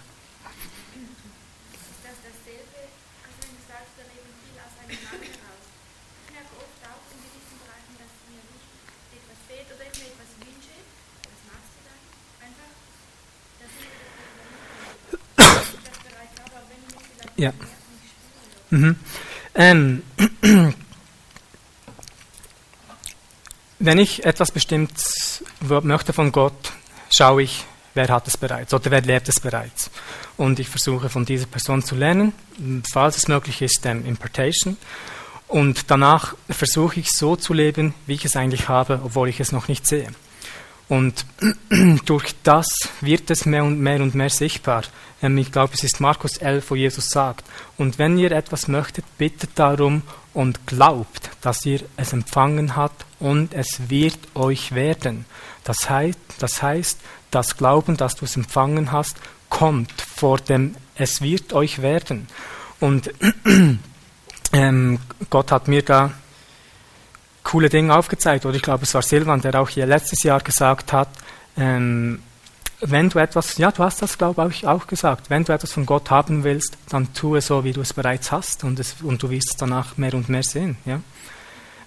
Ja. Mhm. Ähm, wenn ich etwas Bestimmtes möchte von Gott, schaue ich, wer hat es bereits oder wer lebt es bereits. Und ich versuche von dieser Person zu lernen, falls es möglich ist, ähm, Impartation. Und danach versuche ich so zu leben, wie ich es eigentlich habe, obwohl ich es noch nicht sehe. Und durch das wird es mehr und mehr und mehr sichtbar. Ähm, ich glaube, es ist Markus 11, wo Jesus sagt, und wenn ihr etwas möchtet, bittet darum und glaubt, dass ihr es empfangen habt und es wird euch werden. Das heißt, das heißt, das Glauben, dass du es empfangen hast, kommt vor dem es wird euch werden. Und ähm, Gott hat mir da coole Dinge aufgezeigt. Oder ich glaube, es war Silvan, der auch hier letztes Jahr gesagt hat, ähm, wenn du etwas, ja, du hast das, glaube ich, auch gesagt, wenn du etwas von Gott haben willst, dann tue so, wie du es bereits hast und, es, und du wirst es danach mehr und mehr sehen. Ja?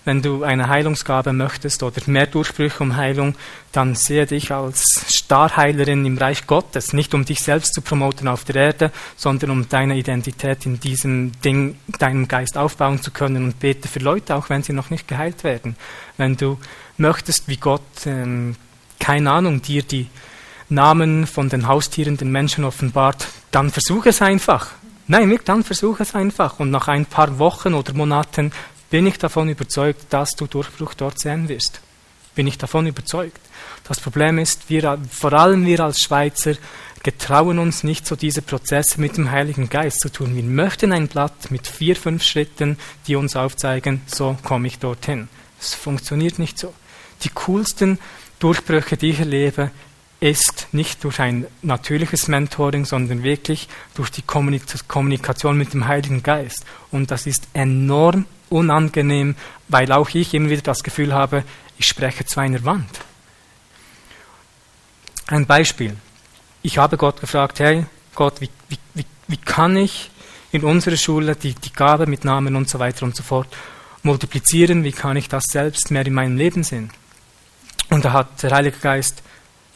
Wenn du eine Heilungsgabe möchtest oder mehr Durchbrüche um Heilung, dann sehe dich als Starheilerin im Reich Gottes, nicht um dich selbst zu promoten auf der Erde, sondern um deine Identität in diesem Ding, deinem Geist aufbauen zu können und bete für Leute, auch wenn sie noch nicht geheilt werden. Wenn du möchtest, wie Gott, ähm, keine Ahnung, dir die Namen von den Haustieren den Menschen offenbart, dann versuche es einfach. Nein, dann versuche es einfach. Und nach ein paar Wochen oder Monaten bin ich davon überzeugt, dass du Durchbruch dort sehen wirst. Bin ich davon überzeugt. Das Problem ist, wir, vor allem wir als Schweizer getrauen uns nicht so diese Prozesse mit dem Heiligen Geist zu tun. Wir möchten ein Blatt mit vier, fünf Schritten, die uns aufzeigen, so komme ich dorthin. Es funktioniert nicht so. Die coolsten Durchbrüche, die ich erlebe, ist nicht durch ein natürliches Mentoring, sondern wirklich durch die Kommunikation mit dem Heiligen Geist. Und das ist enorm unangenehm, weil auch ich immer wieder das Gefühl habe, ich spreche zu einer Wand. Ein Beispiel. Ich habe Gott gefragt, hey Gott, wie, wie, wie, wie kann ich in unserer Schule die, die Gabe mit Namen und so weiter und so fort multiplizieren? Wie kann ich das selbst mehr in meinem Leben sehen? Und da hat der Heilige Geist,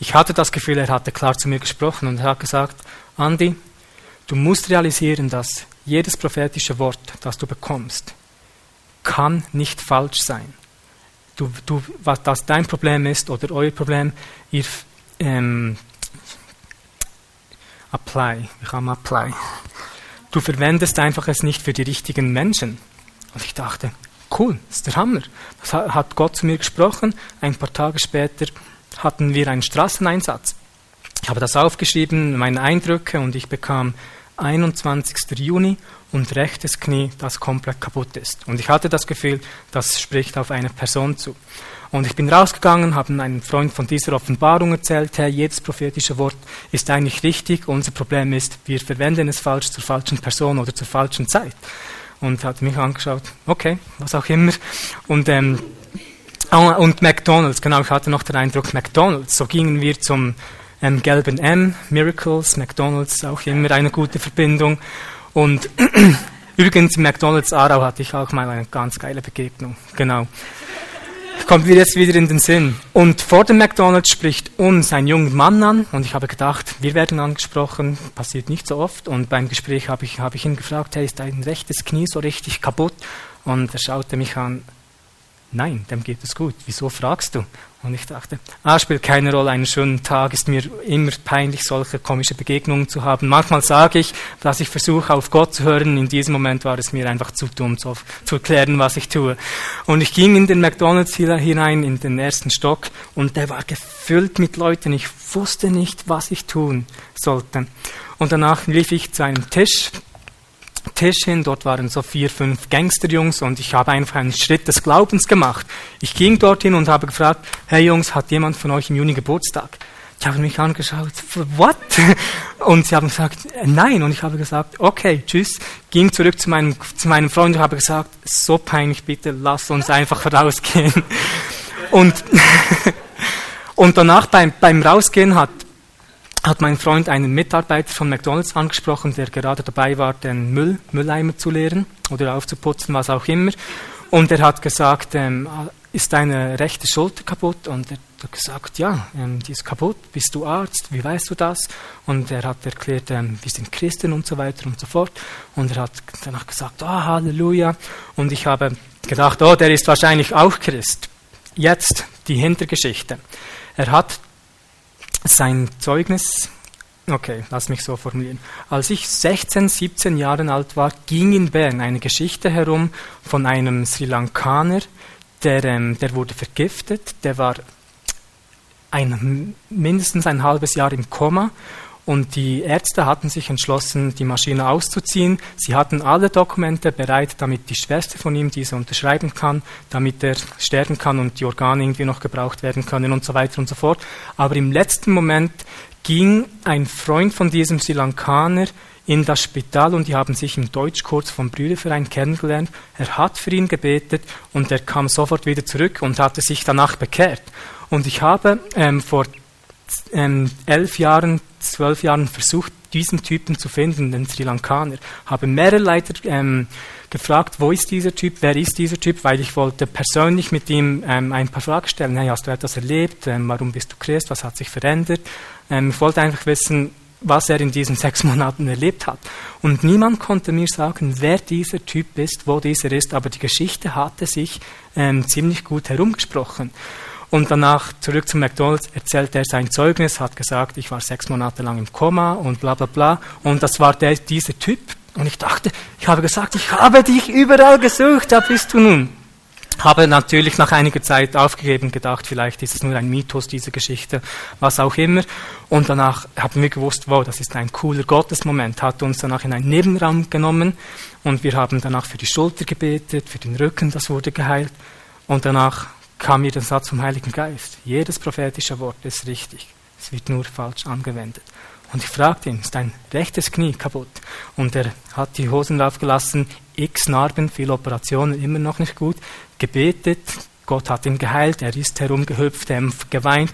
ich hatte das Gefühl, er hatte klar zu mir gesprochen und er hat gesagt, Andi, du musst realisieren, dass jedes prophetische Wort, das du bekommst, kann nicht falsch sein. Du, du, was das dein Problem ist oder euer Problem, ihr ähm, apply, ich kann apply. Du verwendest einfach es nicht für die richtigen Menschen. Und ich dachte, cool, ist der Hammer. Das hat Gott zu mir gesprochen. Ein paar Tage später hatten wir einen Straßeneinsatz. Ich habe das aufgeschrieben, meine Eindrücke, und ich bekam 21. Juni und rechtes Knie, das komplett kaputt ist. Und ich hatte das Gefühl, das spricht auf eine Person zu. Und ich bin rausgegangen, habe einem Freund von dieser Offenbarung erzählt, hey, jedes prophetische Wort ist eigentlich richtig, unser Problem ist, wir verwenden es falsch zur falschen Person oder zur falschen Zeit. Und hat mich angeschaut, okay, was auch immer. Und, ähm, ah, und McDonalds, genau, ich hatte noch den Eindruck, McDonalds, so gingen wir zum ähm, gelben M, Miracles, McDonalds, auch immer eine gute Verbindung. Und übrigens McDonalds Aarau hatte ich auch mal eine ganz geile Begegnung. Genau. Kommt mir jetzt wieder in den Sinn. Und vor dem McDonalds spricht uns ein junger Mann an und ich habe gedacht, wir werden angesprochen, passiert nicht so oft. Und beim Gespräch habe ich, habe ich ihn gefragt, hey, ist dein rechtes Knie so richtig kaputt? Und er schaute mich an, Nein, dem geht es gut. Wieso fragst du? Und ich dachte, ah, spielt keine Rolle, einen schönen Tag ist mir immer peinlich, solche komische Begegnungen zu haben. Manchmal sage ich, dass ich versuche, auf Gott zu hören. In diesem Moment war es mir einfach zu dumm, zu, zu erklären, was ich tue. Und ich ging in den McDonalds hinein, in den ersten Stock, und der war gefüllt mit Leuten. Ich wusste nicht, was ich tun sollte. Und danach lief ich zu einem Tisch, Tisch hin, dort waren so vier, fünf Gangsterjungs und ich habe einfach einen Schritt des Glaubens gemacht. Ich ging dorthin und habe gefragt, hey Jungs, hat jemand von euch im Juni Geburtstag? Die haben mich angeschaut, what? Und sie haben gesagt, nein. Und ich habe gesagt, okay, tschüss. Ging zurück zu meinem, zu meinem Freund und habe gesagt, so peinlich, bitte lass uns einfach rausgehen. Und, und danach beim, beim Rausgehen hat hat mein Freund einen Mitarbeiter von McDonalds angesprochen, der gerade dabei war, den Müll, Mülleimer zu leeren oder aufzuputzen, was auch immer. Und er hat gesagt, ähm, ist deine rechte Schulter kaputt? Und er hat gesagt, ja, ähm, die ist kaputt. Bist du Arzt? Wie weißt du das? Und er hat erklärt, ähm, wir sind Christen und so weiter und so fort. Und er hat danach gesagt, oh, Halleluja. Und ich habe gedacht, oh, der ist wahrscheinlich auch Christ. Jetzt die Hintergeschichte. Er hat sein Zeugnis, okay, lass mich so formulieren. Als ich 16, 17 Jahre alt war, ging in Bern eine Geschichte herum von einem Sri Lankaner, der, ähm, der wurde vergiftet, der war ein, mindestens ein halbes Jahr im Koma und die Ärzte hatten sich entschlossen, die Maschine auszuziehen. Sie hatten alle Dokumente bereit, damit die Schwester von ihm diese unterschreiben kann, damit er sterben kann und die Organe irgendwie noch gebraucht werden können und so weiter und so fort. Aber im letzten Moment ging ein Freund von diesem Sri Lankaner in das Spital und die haben sich im Deutschkurs vom Brüderverein kennengelernt. Er hat für ihn gebetet und er kam sofort wieder zurück und hatte sich danach bekehrt. Und ich habe ähm, vor ähm, elf Jahren, zwölf Jahren versucht, diesen Typen zu finden, den Sri Lankaner. Habe mehrere Leiter ähm, gefragt, wo ist dieser Typ, wer ist dieser Typ, weil ich wollte persönlich mit ihm ähm, ein paar Fragen stellen. Hey, hast du etwas erlebt? Ähm, warum bist du Christ? Was hat sich verändert? Ähm, ich wollte einfach wissen, was er in diesen sechs Monaten erlebt hat. Und niemand konnte mir sagen, wer dieser Typ ist, wo dieser ist, aber die Geschichte hatte sich ähm, ziemlich gut herumgesprochen. Und danach zurück zum McDonalds erzählt er sein Zeugnis, hat gesagt, ich war sechs Monate lang im Koma und bla bla bla. Und das war der, dieser Typ. Und ich dachte, ich habe gesagt, ich habe dich überall gesucht, da bist du nun. Habe natürlich nach einiger Zeit aufgegeben, gedacht, vielleicht ist es nur ein Mythos, diese Geschichte, was auch immer. Und danach haben wir gewusst, wow, das ist ein cooler Gottesmoment, hat uns danach in einen Nebenraum genommen und wir haben danach für die Schulter gebetet, für den Rücken, das wurde geheilt. Und danach kam mir der Satz vom Heiligen Geist. Jedes prophetische Wort ist richtig. Es wird nur falsch angewendet. Und ich fragte ihn, ist dein rechtes Knie kaputt? Und er hat die Hosen draufgelassen, x Narben, viele Operationen, immer noch nicht gut, gebetet, Gott hat ihn geheilt, er ist herumgehüpft, er hat geweint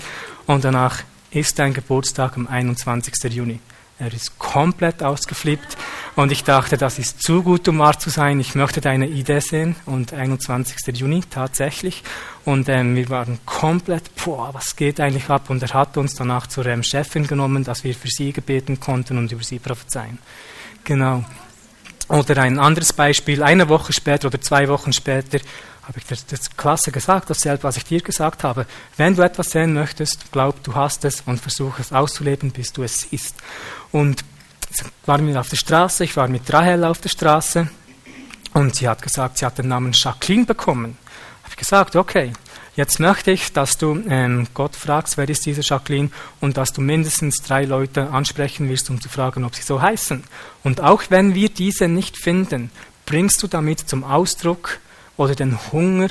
und danach ist dein Geburtstag am 21. Juni. Er ist komplett ausgeflippt und ich dachte, das ist zu gut, um wahr zu sein. Ich möchte deine Idee sehen und 21. Juni tatsächlich. Und ähm, wir waren komplett, boah, was geht eigentlich ab? Und er hat uns danach zur ähm, Chefin genommen, dass wir für sie gebeten konnten und über sie prophezeien. Genau. Oder ein anderes Beispiel, eine Woche später oder zwei Wochen später habe ich das, das klasse gesagt, dasselbe, was ich dir gesagt habe. Wenn du etwas sehen möchtest, glaub, du hast es und versuche es auszuleben, bis du es siehst. Und ich war mit auf der Straße, ich war mit Rahel auf der Straße und sie hat gesagt, sie hat den Namen Jacqueline bekommen. Habe ich gesagt, okay, jetzt möchte ich, dass du ähm, Gott fragst, wer ist diese Jacqueline und dass du mindestens drei Leute ansprechen wirst, um zu fragen, ob sie so heißen. Und auch wenn wir diese nicht finden, bringst du damit zum Ausdruck, oder den Hunger,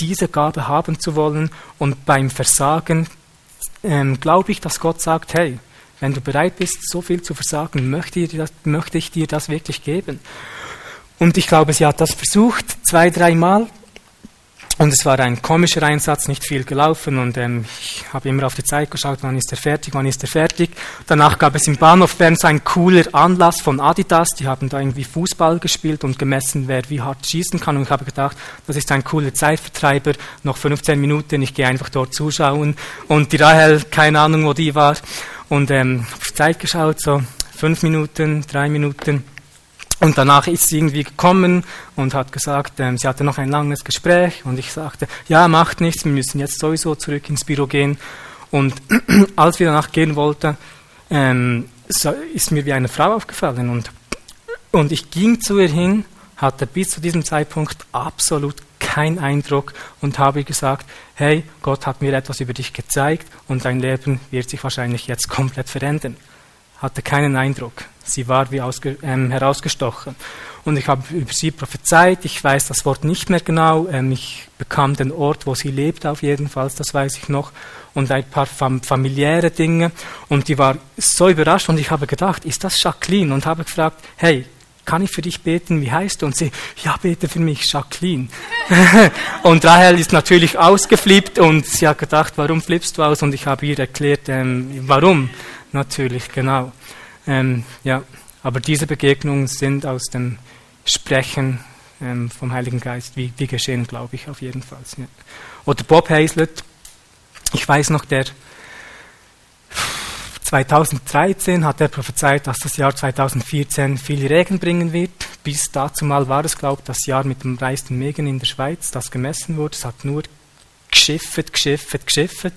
diese Gabe haben zu wollen. Und beim Versagen ähm, glaube ich, dass Gott sagt, hey, wenn du bereit bist, so viel zu versagen, möchte ich, das, möchte ich dir das wirklich geben. Und ich glaube, sie hat das versucht, zwei, dreimal. Und es war ein komischer Einsatz, nicht viel gelaufen und ähm, ich habe immer auf die Zeit geschaut, wann ist er fertig, wann ist er fertig. Danach gab es im Bahnhof Bern so ein cooler Anlass von Adidas, die haben da irgendwie Fußball gespielt und gemessen, wer wie hart schießen kann. Und ich habe gedacht, das ist ein cooler Zeitvertreiber, noch 15 Minuten, ich gehe einfach dort zuschauen. Und die Rahel, keine Ahnung, wo die war. Und ähm, auf die Zeit geschaut, so fünf Minuten, drei Minuten und danach ist sie irgendwie gekommen und hat gesagt, ähm, sie hatte noch ein langes Gespräch und ich sagte, ja, macht nichts, wir müssen jetzt sowieso zurück ins Büro gehen. Und als wir danach gehen wollten, ähm, so ist mir wie eine Frau aufgefallen und, und ich ging zu ihr hin, hatte bis zu diesem Zeitpunkt absolut keinen Eindruck und habe gesagt, hey, Gott hat mir etwas über dich gezeigt und dein Leben wird sich wahrscheinlich jetzt komplett verändern hatte keinen Eindruck. Sie war wie ausge, ähm, herausgestochen. Und ich habe über sie prophezeit. Ich weiß das Wort nicht mehr genau. Ähm, ich bekam den Ort, wo sie lebt, auf jeden Fall, das weiß ich noch. Und ein paar fam familiäre Dinge. Und die war so überrascht. Und ich habe gedacht, ist das Jacqueline? Und habe gefragt, hey, kann ich für dich beten? Wie heißt du? Und sie, ja, bete für mich, Jacqueline. und Rahel ist natürlich ausgeflippt und sie hat gedacht, warum flippst du aus? Und ich habe ihr erklärt, ähm, warum. Natürlich, genau. Ähm, ja, aber diese Begegnungen sind aus dem Sprechen ähm, vom Heiligen Geist, wie, wie geschehen, glaube ich, auf jeden Fall. Ja. Oder Bob Hazlett, ich weiß noch, der 2013 hat er prophezeit, dass das Jahr 2014 viel Regen bringen wird. Bis dazu mal war es, glaube ich, das Jahr mit dem reichsten Megen in der Schweiz, das gemessen wurde. Es hat nur geschifft, geschifft, geschifft.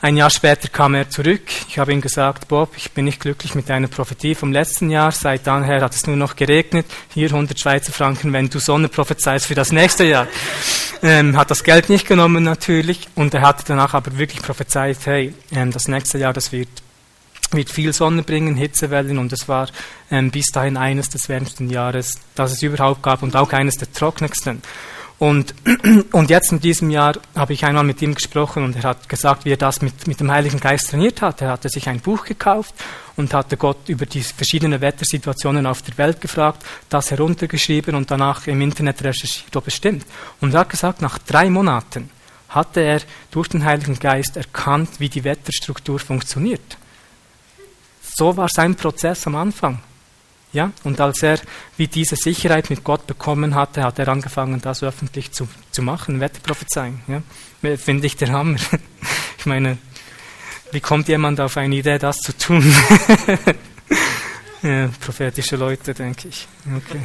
Ein Jahr später kam er zurück. Ich habe ihm gesagt, Bob, ich bin nicht glücklich mit deiner Prophetie vom letzten Jahr. Seit dann her hat es nur noch geregnet. Hier 100 Schweizer Franken, wenn du Sonne prophezeist für das nächste Jahr. Ähm, hat das Geld nicht genommen natürlich. Und er hat danach aber wirklich prophezeit, hey, ähm, das nächste Jahr, das wird wird viel Sonne bringen, Hitzewellen und es war ähm, bis dahin eines des wärmsten Jahres, das es überhaupt gab und auch eines der trockensten. Und, und jetzt in diesem Jahr habe ich einmal mit ihm gesprochen und er hat gesagt, wie er das mit, mit dem Heiligen Geist trainiert hat. Er hatte sich ein Buch gekauft und hatte Gott über die verschiedenen Wettersituationen auf der Welt gefragt, das heruntergeschrieben und danach im Internet recherchiert, ob es stimmt. Und er hat gesagt, nach drei Monaten hatte er durch den Heiligen Geist erkannt, wie die Wetterstruktur funktioniert. So war sein Prozess am Anfang. Ja, und als er wie diese Sicherheit mit Gott bekommen hatte, hat er angefangen, das öffentlich zu, zu machen, Wetterprophezeien. Ja, finde ich der Hammer. Ich meine, wie kommt jemand auf eine Idee, das zu tun? ja, prophetische Leute, denke ich. Okay.